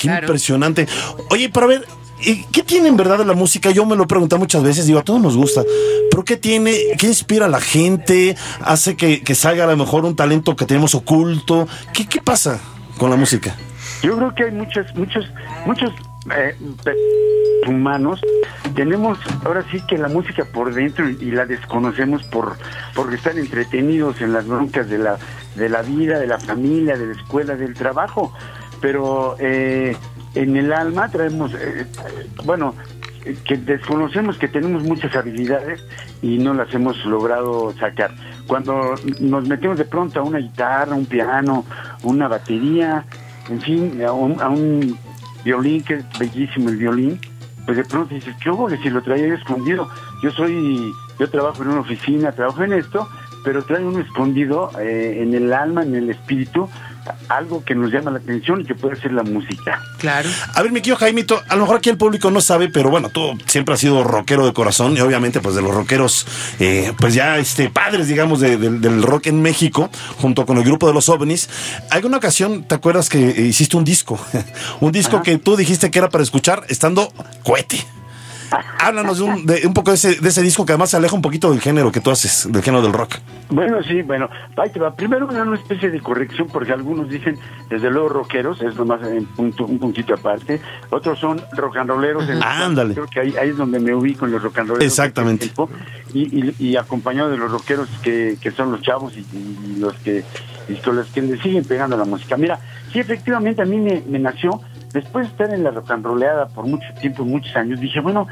Qué Claro. impresionante. Oye, pero a ver, ¿y ¿qué tiene en verdad la música? Yo me lo he preguntado muchas veces, digo, a todos nos gusta, pero ¿qué tiene? ¿Qué inspira a la gente? ¿Hace que, que salga a lo mejor un talento que tenemos oculto? ¿Qué, qué pasa con la música? Yo creo que hay muchos, muchos, muchos eh, humanos. Tenemos ahora sí que la música por dentro y, y la desconocemos por porque están entretenidos en las broncas de la de la vida, de la familia, de la escuela, del trabajo. Pero eh, en el alma traemos, eh, bueno, que desconocemos que tenemos muchas habilidades y no las hemos logrado sacar. Cuando nos metemos de pronto a una guitarra, un piano, una batería, en fin, a un, a un violín, que es bellísimo el violín, pues de pronto dices, ¿qué hubo? Si lo traía escondido. Yo soy, yo trabajo en una oficina, trabajo en esto, pero traigo uno escondido eh, en el alma, en el espíritu, algo que nos llama la atención y que puede ser la música. Claro. A ver, mi querido Jaimito, a lo mejor aquí el público no sabe, pero bueno, tú siempre has sido rockero de corazón y obviamente pues de los rockeros, eh, pues ya este, padres, digamos, de- de- del rock en México, junto con el grupo de los ovnis. ¿Alguna ocasión te acuerdas que hiciste un disco? un disco que tú dijiste que era para escuchar estando cohete. Háblanos de un, de un poco de ese, de ese disco que además se aleja un poquito del género que tú haces, del género del rock. Bueno, sí, bueno, ahí te va. Primero una, especie de corrección, porque algunos dicen, desde luego, rockeros, es nomás en punto, un puntito aparte. Otros son rock and rolleros. en ándale. Creo que ahí, ahí es donde me ubico en los rock and rolleros. Exactamente. tiempo, Y, y, y acompañado de los rockeros que, que son los chavos y, y los que y con los que le siguen pegando la música. Mira, sí, efectivamente a mí me, me nació, después de estar en la rock and rollada por mucho tiempo, muchos años, dije, bueno,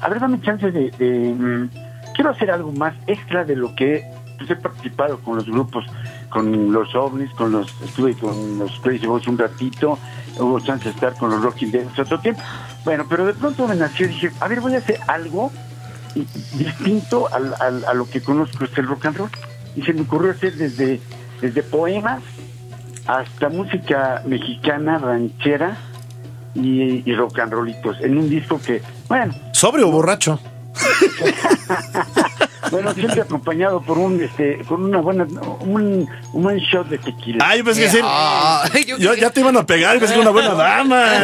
a ver, dame chance de... de, mm, quiero hacer algo más extra de lo que pues, he participado con los grupos, con los ovnis, con los estuve con los Crazy Boys un ratito, hubo chance de estar con los Rocking Dead otro tiempo. Bueno, pero de pronto me nació y dije, a ver, voy a hacer algo distinto al- a lo que conozco, es el rock and roll. Y se me ocurrió hacer desde, desde poemas hasta música mexicana, ranchera y, y rock and rollitos, en un disco que, bueno, ¿Sobrio o borracho? bueno, siempre acompañado por un, este, con una buena, un, un buen shot de tequila. Ay, pues que decir, Ay, yo ya te iban a pegar, pues que una buena dama.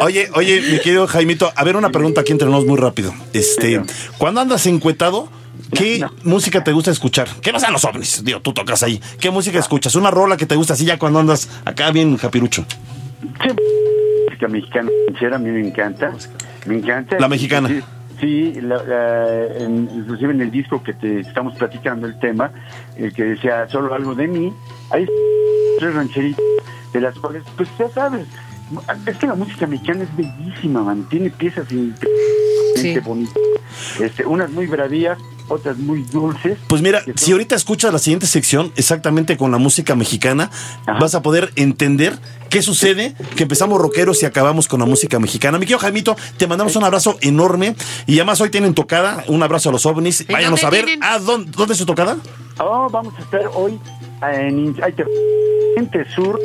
Oye, oye, mi querido Jaimito, a ver una pregunta aquí entre nos muy rápido. Este, cuando andas encuetado, ¿qué No. música te gusta escuchar? ¿Qué pasa en los ovnis? Digo, tú tocas ahí. ¿Qué música escuchas? Una rola que te gusta así ya cuando andas acá bien japirucho. Sí, música mexicana sincera, a mí me encanta. Me encanta. La mexicana. Sí, sí, la- la- en- inclusive en el disco que te estamos platicando el tema, el que decía solo algo de mí, hay tres rancheritas de las cuales, pues ya sabes, es que la música mexicana es bellísima, man, tiene piezas increíblemente Sí. bonitas, este, unas muy bravías, otras muy dulces. Pues mira, son- si ahorita escuchas la siguiente sección, exactamente con la música mexicana, Ajá. vas a poder entender qué sucede, que empezamos rockeros y acabamos con la música mexicana. Mi querido Jaimito, te mandamos un abrazo enorme y además hoy tienen tocada, un abrazo a los ovnis. ¿En Váyanos a ver. tienen? Ah, ¿dónde, ¿dónde es su tocada? Oh, vamos a estar hoy en Sur,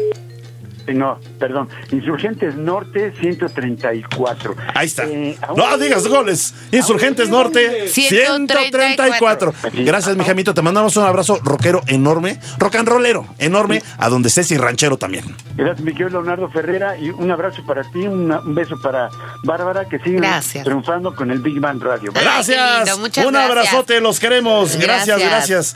no, perdón, Insurgentes Norte 134. Ahí está. Eh, no digas goles. Insurgentes Norte 134. 134. Gracias, mi Jaimito. Te mandamos un abrazo rockero enorme, rock and rollero enorme, a donde estés y ranchero también. Gracias, mi querido Leonardo Ferrera, y un abrazo para ti, una- un beso para Bárbara, que sigue Gracias. triunfando con el Big Band Radio. Ay, Gracias. un gracias. abrazote, los queremos. Gracias, Gracias. gracias.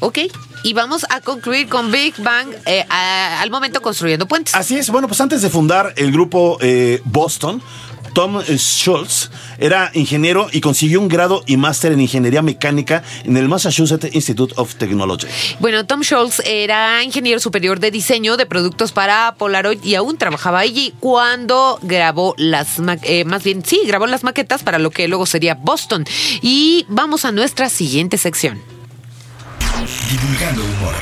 Ok, y vamos a concluir con Big Bang eh, a- al momento construyendo puentes. Así es, bueno, pues antes de fundar el grupo eh, Boston, Tom Schultz era ingeniero y consiguió un grado y máster en ingeniería mecánica en el Massachusetts Institute of Technology. Bueno, Tom Scholz era ingeniero superior de diseño de productos para Polaroid y aún trabajaba allí cuando grabó las, eh, más bien, sí, grabó las maquetas para lo que luego sería Boston. Y vamos a nuestra siguiente sección. Divulgando humor.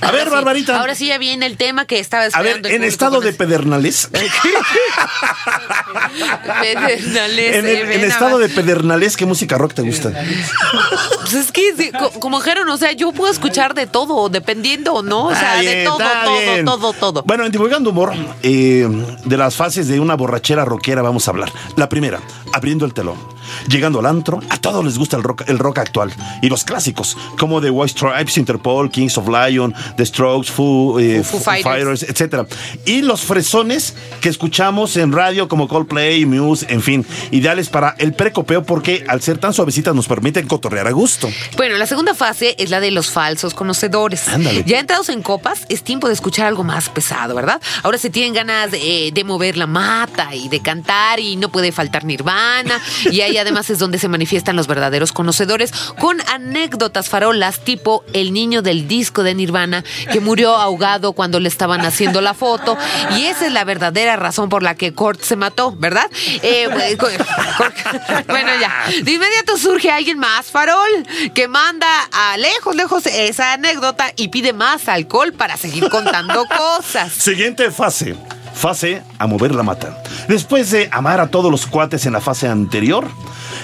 A ver, Ahora sí, Barbarita. Ahora sí ya viene el tema que estaba A esperando. ver, el en estado de pedernales. Pedernales, En, el- eh, en estado a- de pedernales, ¿qué música rock te gusta? Pues es que, como dijeron, o sea, yo puedo escuchar de todo, dependiendo no. O sea, de todo, todo, bien. todo, todo. Bueno, en Divulgando Humor, eh, de las fases de una borrachera rockera vamos a hablar. La primera, abriendo el telón. Llegando al antro, a todos les gusta el rock, el rock actual. Y los clásicos, como The White Stripes, Interpol, Kings of Lion, The Strokes, Foo, eh, Foo Foo Fighters. Fighters, etc. Y los fresones que escuchamos en radio como Coldplay, Muse, en fin. Ideales para el precopeo porque al ser tan suavecitas nos permiten cotorrear a gusto. Bueno, la segunda fase es la de los falsos conocedores. Ándale. Ya entrados en copas, es tiempo de escuchar algo más pesado, ¿verdad? Ahora se tienen ganas de, de mover la mata y de cantar y no puede faltar Nirvana. Y ahí además es donde se manifiestan los verdaderos conocedores con anécdotas farolas tipo el niño del disco de Nirvana que murió ahogado cuando le estaban haciendo la foto. Y esa es la verdadera razón por la que Kurt se mató, ¿verdad? Eh, bueno, ya. De inmediato surge alguien más farol que manda a lejos, lejos esa anécdota y pide más alcohol para seguir contando cosas. Siguiente fase. Fase a mover la mata. Después de amar a todos los cuates en la fase anterior,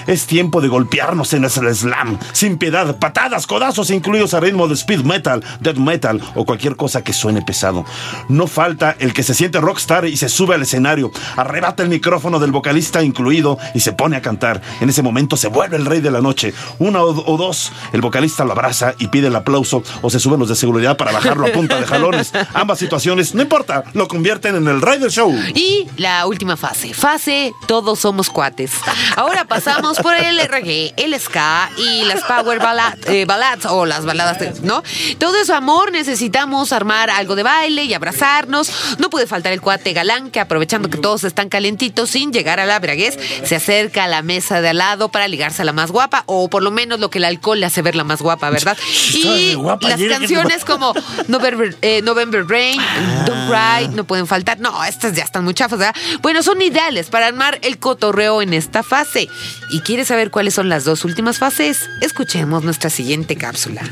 es tiempo de golpearnos en el slam, sin piedad, patadas, codazos incluidos a ritmo de speed metal, death metal o cualquier cosa que suene pesado. No falta el que se siente rockstar y se sube al escenario, arrebata el micrófono del vocalista incluido y se pone a cantar. En ese momento se vuelve el rey de la noche. Una o, dos, el vocalista lo abraza y pide el aplauso o se suben los de seguridad para bajarlo a punta de jalones. Ambas situaciones, no importa, lo convierten en el rey del show. Y la última fase, fase todos somos cuates. Ahora pasamos por el reggae, el ska y las power ballad- eh, ballads o las baladas, de- ¿no? Todo eso amor, necesitamos armar algo de baile y abrazarnos. No puede faltar el cuate galán que aprovechando que todos están calentitos sin llegar a la braguez, se acerca a la mesa de al lado para ligarse a la más guapa o por lo menos lo que el alcohol le hace ver la más guapa, ¿verdad? Y guapa, las canciones como November, eh, November Rain, Don't Cry, no pueden faltar. No, estas ya están muy chafas, ¿verdad? Bueno, son ideales para armar el cotorreo en esta fase. ¿Y quieres saber cuáles son las dos últimas fases? Escuchemos nuestra siguiente cápsula.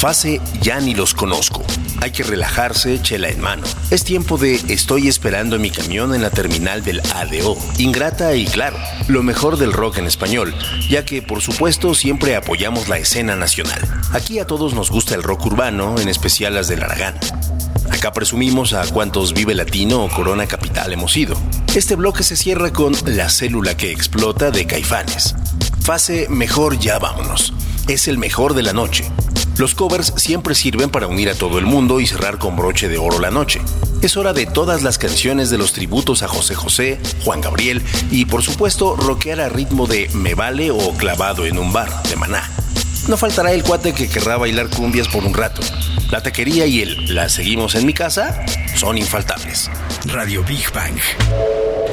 Fase ya ni los conozco. Hay que relajarse, chela en mano. Es tiempo de estoy esperando mi camión en la terminal del ADO. Ingrata y claro, lo mejor del rock en español, ya que por supuesto siempre apoyamos la escena nacional. Aquí a todos nos gusta el rock urbano, en especial las del Aragán. Acá presumimos a cuántos Vive Latino o Corona Capital hemos ido. Este bloque se cierra con La célula que explota de Caifanes. Fase Mejor ya vámonos. Es el mejor de la noche. Los covers siempre sirven para unir a todo el mundo y cerrar con broche de oro la noche. Es hora de todas las canciones de los tributos a José José, Juan Gabriel y por supuesto rockear a ritmo de Me Vale o Clavado en un bar de Maná. No faltará el cuate que querrá bailar cumbias por un rato. La taquería y el La seguimos en mi casa son infaltables. Radio Big Bang.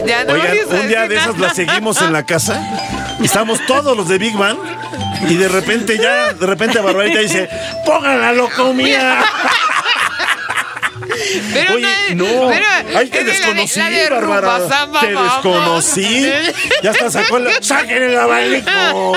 Ya no Oigan, un día de esas nada. la seguimos en la casa estamos todos los de Big Bang y de repente ya, de repente Barbarita dice, pongan la locomía. Pero Oye, no, pero ay, te la de- desconocí, la de Bárbara. Rumba, Samba, Te desconocí. Ya está, sacó el... ¡Saquen el abanico!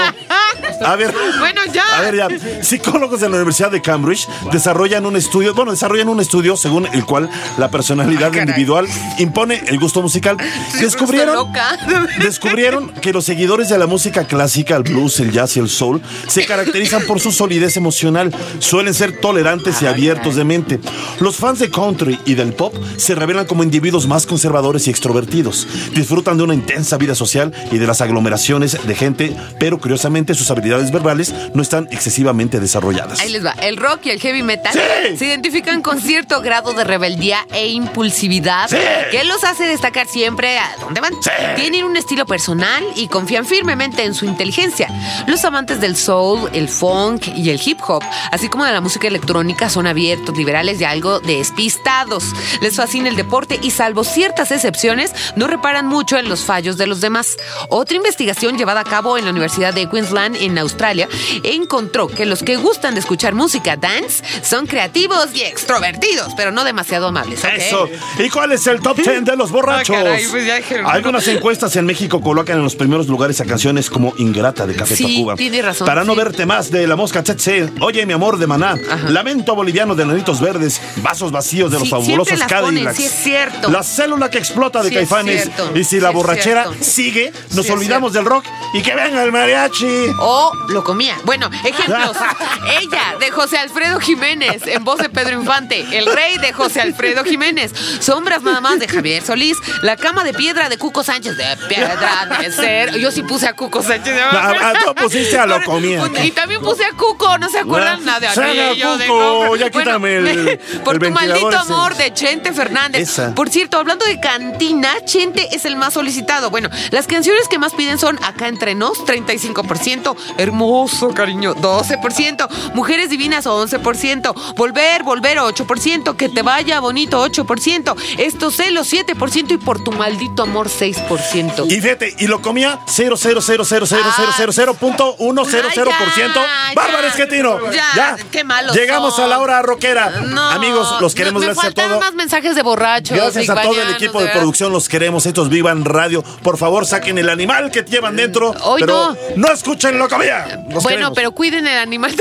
A ver. Bueno, ya. A ver, ya. Psicólogos de la Universidad de Cambridge desarrollan un estudio, bueno, desarrollan un estudio según el cual la personalidad individual impone el gusto musical. Descubrieron, loca. descubrieron que los seguidores de la música clásica, el blues, el jazz y el soul, se caracterizan por su solidez emocional. Suelen ser tolerantes y abiertos de mente. Los fans de country y del pop se revelan como individuos más conservadores y extrovertidos. Disfrutan de una intensa vida social y de las aglomeraciones de gente, pero curiosamente sus habilidades verbales no están excesivamente desarrolladas. Ahí les va. El rock y el heavy metal Sí. se identifican con cierto grado de rebeldía e impulsividad Sí. que los hace destacar siempre a dónde van. Sí. Tienen un estilo personal y confían firmemente en su inteligencia. Los amantes del soul, el funk y el hip hop, así como de la música electrónica, son abiertos, liberales y algo de espista conectados. Les fascina el deporte y salvo ciertas excepciones, no reparan mucho en los fallos de los demás. Otra investigación llevada a cabo en la Universidad de Queensland en Australia encontró que los que gustan de escuchar música dance son creativos y extrovertidos, pero no demasiado amables. Eso. ¿Y cuál es el top 10 de los borrachos? Ah, caray, pues. Algunas encuestas en México colocan en los primeros lugares a canciones como Ingrata de Café Sí, Tacuba. tiene razón, Para no sí. verte más de La Mosca Tsetse, Oye mi amor de Maná, Lamento Boliviano de Nanitos Verdes, Vasos Vacíos de los Sí, fabulosos ponen, Cadillacs. sí es cierto. La célula que explota de Sí es Caifanes. Y si la borrachera sigue, nos olvidamos del rock y que venga el mariachi. O lo comía. Bueno, ejemplos. Ella, de José Alfredo Jiménez, en voz de Pedro Infante. El rey de José Alfredo Jiménez. Sombras nada más de Javier Solís. La cama de piedra de Cuco Sánchez. De piedra de ser. Yo sí puse a Cuco Sánchez. Ah, ah, tú pusiste a lo comía. Y también puse a Cuco. ¿No se acuerdan? Nada de anillo, de Cuco, compra. ya quítame el- Por el tu maldito. Amor de Chente Fernández. Esa. Por cierto, hablando de cantina, Chente es el más solicitado. Bueno, las canciones que más piden son Acá entre nos, 35%, Hermoso, cariño, 12%, Mujeres Divinas, 11%, Volver, Volver, 8%, Que te vaya bonito, 8%, Estos celos, 7% y Por tu maldito amor, 6%. Y fíjate, y lo comía 0,0000000.100%. Ah, ya, Bárbara ya. Esquetino. Ya, qué malos Llegamos son. a la hora rockera. No, Amigos, los queremos a faltaron todo. más mensajes de borrachos. Gracias a todo el equipo de verdad. producción, los queremos. Estos vivan radio. Por favor, saquen el animal que llevan dentro. Hoy pero no. no escuchen lo comía. Los Bueno, queremos. pero cuiden el animal.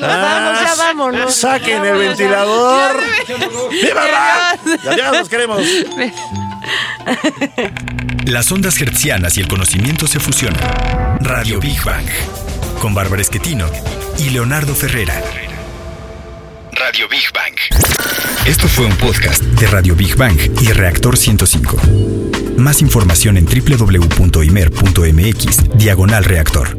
Vamos, ya vámonos. Saquen el Vámonos, ventilador. Ya ¡Viva radio! Ya, los queremos. Las ondas hertzianas y el conocimiento se fusionan. Radio Big Bang. Con Bárbara Esquetino y Leonardo Ferrera. Radio Big Bang. Esto fue un podcast de Radio Big Bang y Reactor 105. Más información en www.imer.mx, diagonal reactor.